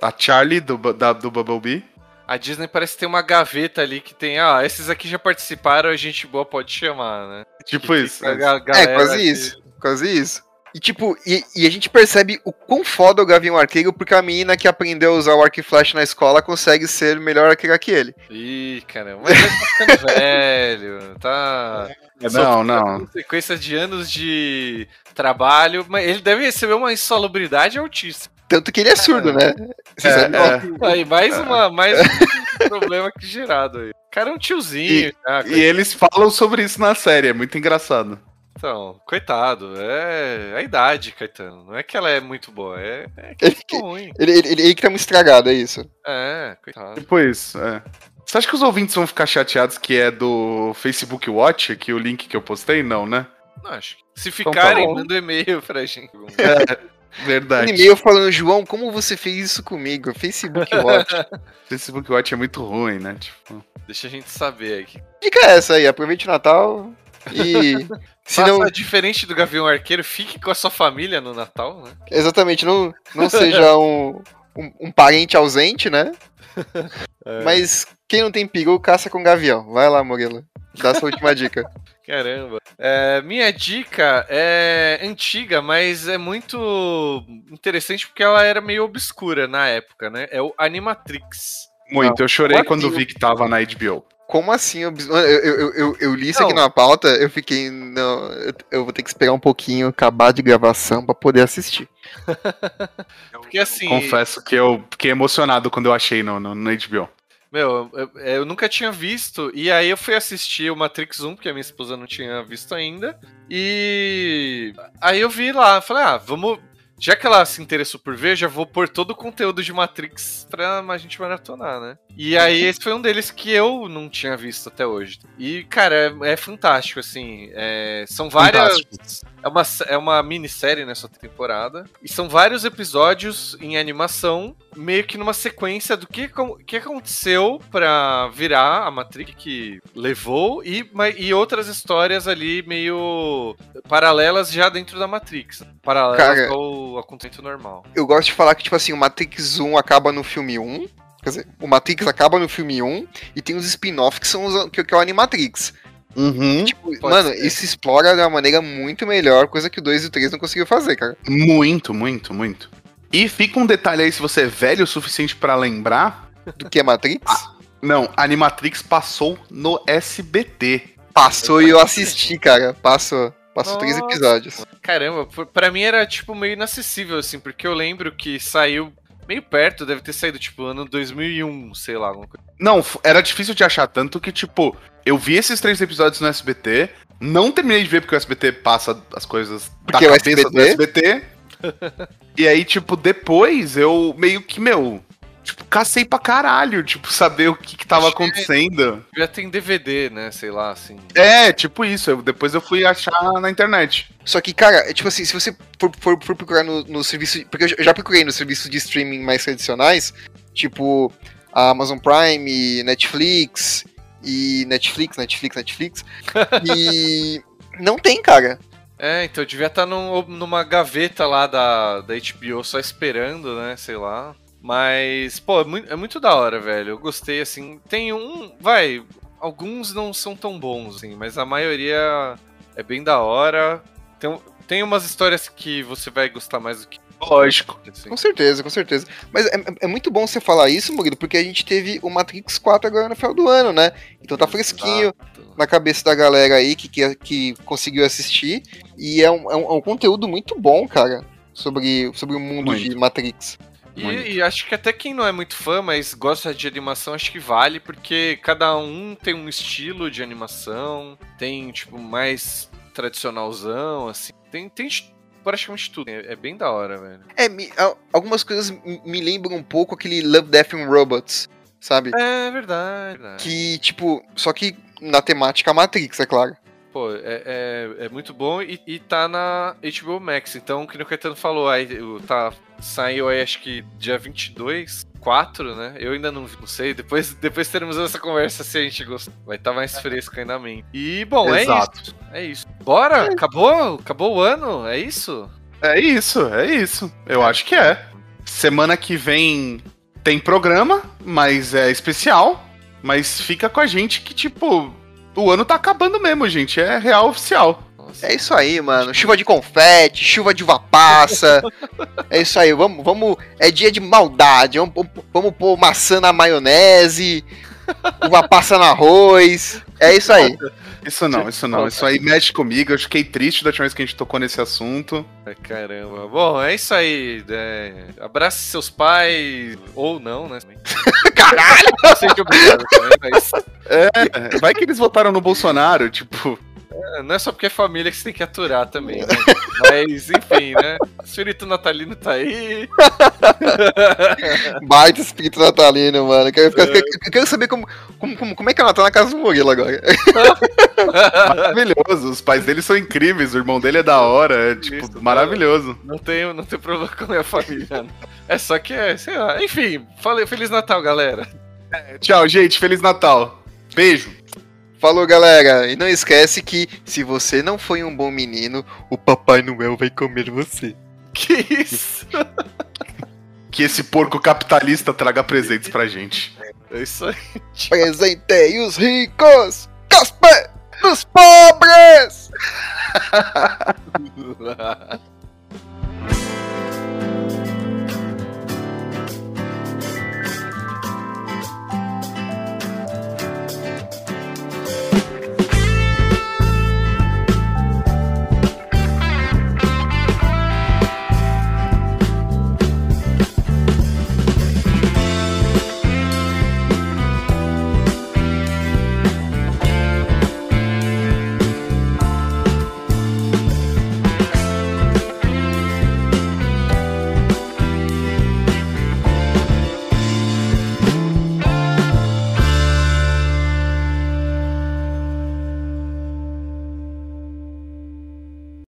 [SPEAKER 1] a Charlie do, da, do Bumblebee.
[SPEAKER 3] A Disney parece ter uma gaveta ali que tem, ah, esses aqui já participaram, a gente boa pode chamar, né?
[SPEAKER 1] Tipo
[SPEAKER 3] Que
[SPEAKER 1] isso.
[SPEAKER 3] a
[SPEAKER 1] é.
[SPEAKER 2] É, quase
[SPEAKER 3] que-
[SPEAKER 2] isso. Quase isso. E tipo, e, e a gente percebe o quão foda é o Gavião Arqueiro, porque a menina que aprendeu a usar o arco e flecha na escola consegue ser melhor arqueira que ele.
[SPEAKER 3] Ih, caramba, mas ele tá ficando velho, tá.
[SPEAKER 1] Não, não.
[SPEAKER 3] Sequência de anos de trabalho, mas ele deve receber uma insalubridade autista.
[SPEAKER 2] Tanto que ele é surdo, né? Você
[SPEAKER 1] É,
[SPEAKER 2] sabe
[SPEAKER 1] é.
[SPEAKER 3] Aí, mais, uma, mais um problema que gerado aí. O cara é um tiozinho. já,
[SPEAKER 1] E eles falam sobre isso na série, é muito engraçado.
[SPEAKER 3] Então, coitado, é a idade, Caetano. Não é que ela é muito boa, é, é que é
[SPEAKER 2] Ele,
[SPEAKER 3] muito ruim.
[SPEAKER 2] ele, ele, ele que tá muito estragado, é isso.
[SPEAKER 3] É, coitado.
[SPEAKER 1] Tipo isso, é. Você acha que os ouvintes vão ficar chateados que é do Facebook Watch, que o link que eu postei? Não, né?
[SPEAKER 3] Não, acho que se
[SPEAKER 1] Então tá
[SPEAKER 3] ficarem, manda um e-mail pra gente.
[SPEAKER 2] Um
[SPEAKER 1] Verdade.
[SPEAKER 2] e-mail falando, João, como você fez isso comigo? Facebook Watch.
[SPEAKER 1] Facebook Watch é muito ruim, né? Tipo,
[SPEAKER 3] Deixa a gente saber aqui.
[SPEAKER 2] Dica é essa aí, aproveite o Natal e. Se não,
[SPEAKER 3] diferente do Gavião Arqueiro, fique com a sua família no Natal, né?
[SPEAKER 2] exatamente, não, não seja um, um, um parente ausente, né?
[SPEAKER 3] É.
[SPEAKER 2] Mas quem não tem peru, caça com gavião. Vai lá, Murilo. Dá sua última dica.
[SPEAKER 3] Caramba. É, minha dica é antiga, mas é muito interessante porque ela era meio obscura na época, né? É o Animatrix.
[SPEAKER 1] Muito. Eu chorei quando
[SPEAKER 2] assim?
[SPEAKER 1] vi que tava na HBO.
[SPEAKER 2] Como assim? Eu, eu, eu, eu li isso aqui
[SPEAKER 3] Não.
[SPEAKER 2] na pauta, eu fiquei. Não, eu, eu vou ter que esperar um pouquinho acabar de gravação pra poder assistir.
[SPEAKER 3] Porque assim,
[SPEAKER 1] Confesso que eu fiquei emocionado quando eu achei no, no, no HBO.
[SPEAKER 3] meu, eu, eu nunca tinha visto, e aí eu fui assistir o Matrix 1, porque a minha esposa não tinha visto ainda. E aí eu vi lá, falei, ah, vamos. Já que ela se interessou por ver, já vou pôr todo o conteúdo de Matrix pra a gente maratonar, né? E aí esse foi um deles que eu não tinha visto até hoje. E, cara, é, é fantástico, assim. é, são várias.
[SPEAKER 1] Fantástico.
[SPEAKER 3] É uma, é uma minissérie nessa temporada. E são vários episódios em animação, meio que numa sequência do que, que aconteceu pra virar a Matrix que levou e, e outras histórias ali meio paralelas já dentro da Matrix. Paralelas
[SPEAKER 2] Cara-
[SPEAKER 3] ao acontecimento normal.
[SPEAKER 2] Eu gosto de falar que, tipo assim, o Matrix 1 acaba no filme 1. Quer dizer, o Matrix acaba no filme 1 e tem os spin-offs que são os, que, que é o Animatrix.
[SPEAKER 1] Uhum.
[SPEAKER 2] Tipo, mano,
[SPEAKER 3] ser.
[SPEAKER 2] isso explora de uma maneira muito melhor, coisa que o 2 e o 3 não conseguiu fazer, cara.
[SPEAKER 1] Muito, muito, muito. E fica um detalhe aí, se você é velho o suficiente pra lembrar.
[SPEAKER 2] Do que é Matrix.
[SPEAKER 1] Não, Animatrix passou no SBT.
[SPEAKER 2] Passou e eu assisti, cara. Passou. Passou três
[SPEAKER 3] Nossa.
[SPEAKER 2] episódios.
[SPEAKER 3] Caramba, pra mim era tipo meio inacessível, assim, porque eu lembro que saiu meio perto, deve ter saído tipo ano 2001, sei lá, alguma coisa.
[SPEAKER 1] Não, era difícil de achar tanto que, tipo, eu vi esses três episódios no SBT, Não terminei de ver porque o SBT passa as coisas
[SPEAKER 2] Porque
[SPEAKER 1] da
[SPEAKER 2] o
[SPEAKER 1] cabeça do SBT. E aí, tipo, depois eu meio que, meu, tipo, cacei pra caralho, tipo, saber o que que tava acontecendo.
[SPEAKER 3] Já tem DVD, né? Sei lá, assim.
[SPEAKER 1] É, tipo isso. Eu, depois eu fui achar na internet.
[SPEAKER 2] Só que, cara, é tipo assim, se você for, for- for procurar no, no serviço. Porque eu já- eu já procurei nos serviços de streaming mais tradicionais, tipo a Amazon Prime, Netflix e Netflix, Netflix, Netflix. e não tem, cara.
[SPEAKER 3] É, então devia estar num- numa gaveta lá da, da HBO só esperando, né? Sei lá. Mas, pô, é muito, é muito da hora, velho. Eu gostei, assim. Tem um. Vai, alguns não são tão bons, assim, mas a maioria é bem da hora. Tem, tem umas histórias que você vai gostar mais do que.
[SPEAKER 1] Lógico.
[SPEAKER 2] Com certeza, com certeza. Mas é, é- muito bom você falar isso, Murilo, porque a gente teve o Matrix 4 agora no final do ano, né? Então tá fresquinho
[SPEAKER 3] Exato.
[SPEAKER 2] na cabeça da galera aí que, que, que conseguiu assistir. E é um, é um, é um conteúdo muito bom, cara, sobre, sobre o mundo
[SPEAKER 1] Muito.
[SPEAKER 2] de Matrix.
[SPEAKER 3] E, e acho que até quem não é muito fã, mas gosta de animação, acho que vale, porque cada um tem um estilo de animação, tem, tipo, mais tradicionalzão, assim. Tem, tem praticamente tudo. É, é bem da hora, velho.
[SPEAKER 2] É, me- algumas coisas me lembram um pouco aquele Love, Death and Robots, sabe?
[SPEAKER 3] É verdade. verdade.
[SPEAKER 2] Que, tipo, só que na temática Matrix, é claro.
[SPEAKER 3] Pô, é, é, é muito bom e, e tá na HBO Max. Então, que o Caetano falou, aí o- tá, saiu aí acho que dia 22, 4, né? Eu ainda não, não sei. Depois, depois teremos essa conversa se a gente gostar. Vai estar mais fresco ainda a mente. E, bom, é
[SPEAKER 1] Exato.
[SPEAKER 3] isso. É isso. Bora? Acabou? Acabou o ano? É isso?
[SPEAKER 1] É isso, é isso. Eu acho que é. Semana que vem tem programa, mas é especial. Mas fica com a gente que, tipo, o ano tá acabando mesmo, gente. É real oficial.
[SPEAKER 2] É isso aí, mano. Chuva de confete, chuva de uva passa. é isso aí, vamos, vamos. É dia de maldade. Vamos, vamos- pôr maçã na maionese, uva passa no arroz. É isso aí.
[SPEAKER 1] Isso não, isso não. Isso aí mexe comigo. Eu fiquei triste da última vez que a gente tocou nesse assunto.
[SPEAKER 3] Ai, Caramba. Bom, é isso aí. É... Abrace seus pais. Ou não, né?
[SPEAKER 2] Caralho!
[SPEAKER 3] Não sei que obrigado também, mas.
[SPEAKER 1] É, vai que eles votaram no Bolsonaro, tipo.
[SPEAKER 3] É, Não é só porque é família que você tem que aturar também, né? Mas, enfim, né? Espírito natalino tá aí.
[SPEAKER 2] Baita espírito natalino, mano. Quero, ficar- eu quero saber como, como, como, como é que é o Natal na casa do Murilo agora.
[SPEAKER 1] Maravilhoso. Os pais dele são incríveis. O irmão dele é da hora. É, tipo,
[SPEAKER 3] Isso,
[SPEAKER 1] maravilhoso.
[SPEAKER 3] Não tenho, não tenho problema com a minha família. não. É só que é, sei lá. Enfim, falei Feliz Natal, galera.
[SPEAKER 1] Tchau, gente. Feliz Natal. Beijo.
[SPEAKER 2] Falou, galera. E não esquece que se você não foi um bom menino, o Papai Noel vai comer você.
[SPEAKER 3] Que isso?
[SPEAKER 1] Que esse porco capitalista traga presentes pra gente.
[SPEAKER 3] É isso aí.
[SPEAKER 2] Presentei os ricos, cospe dos pobres.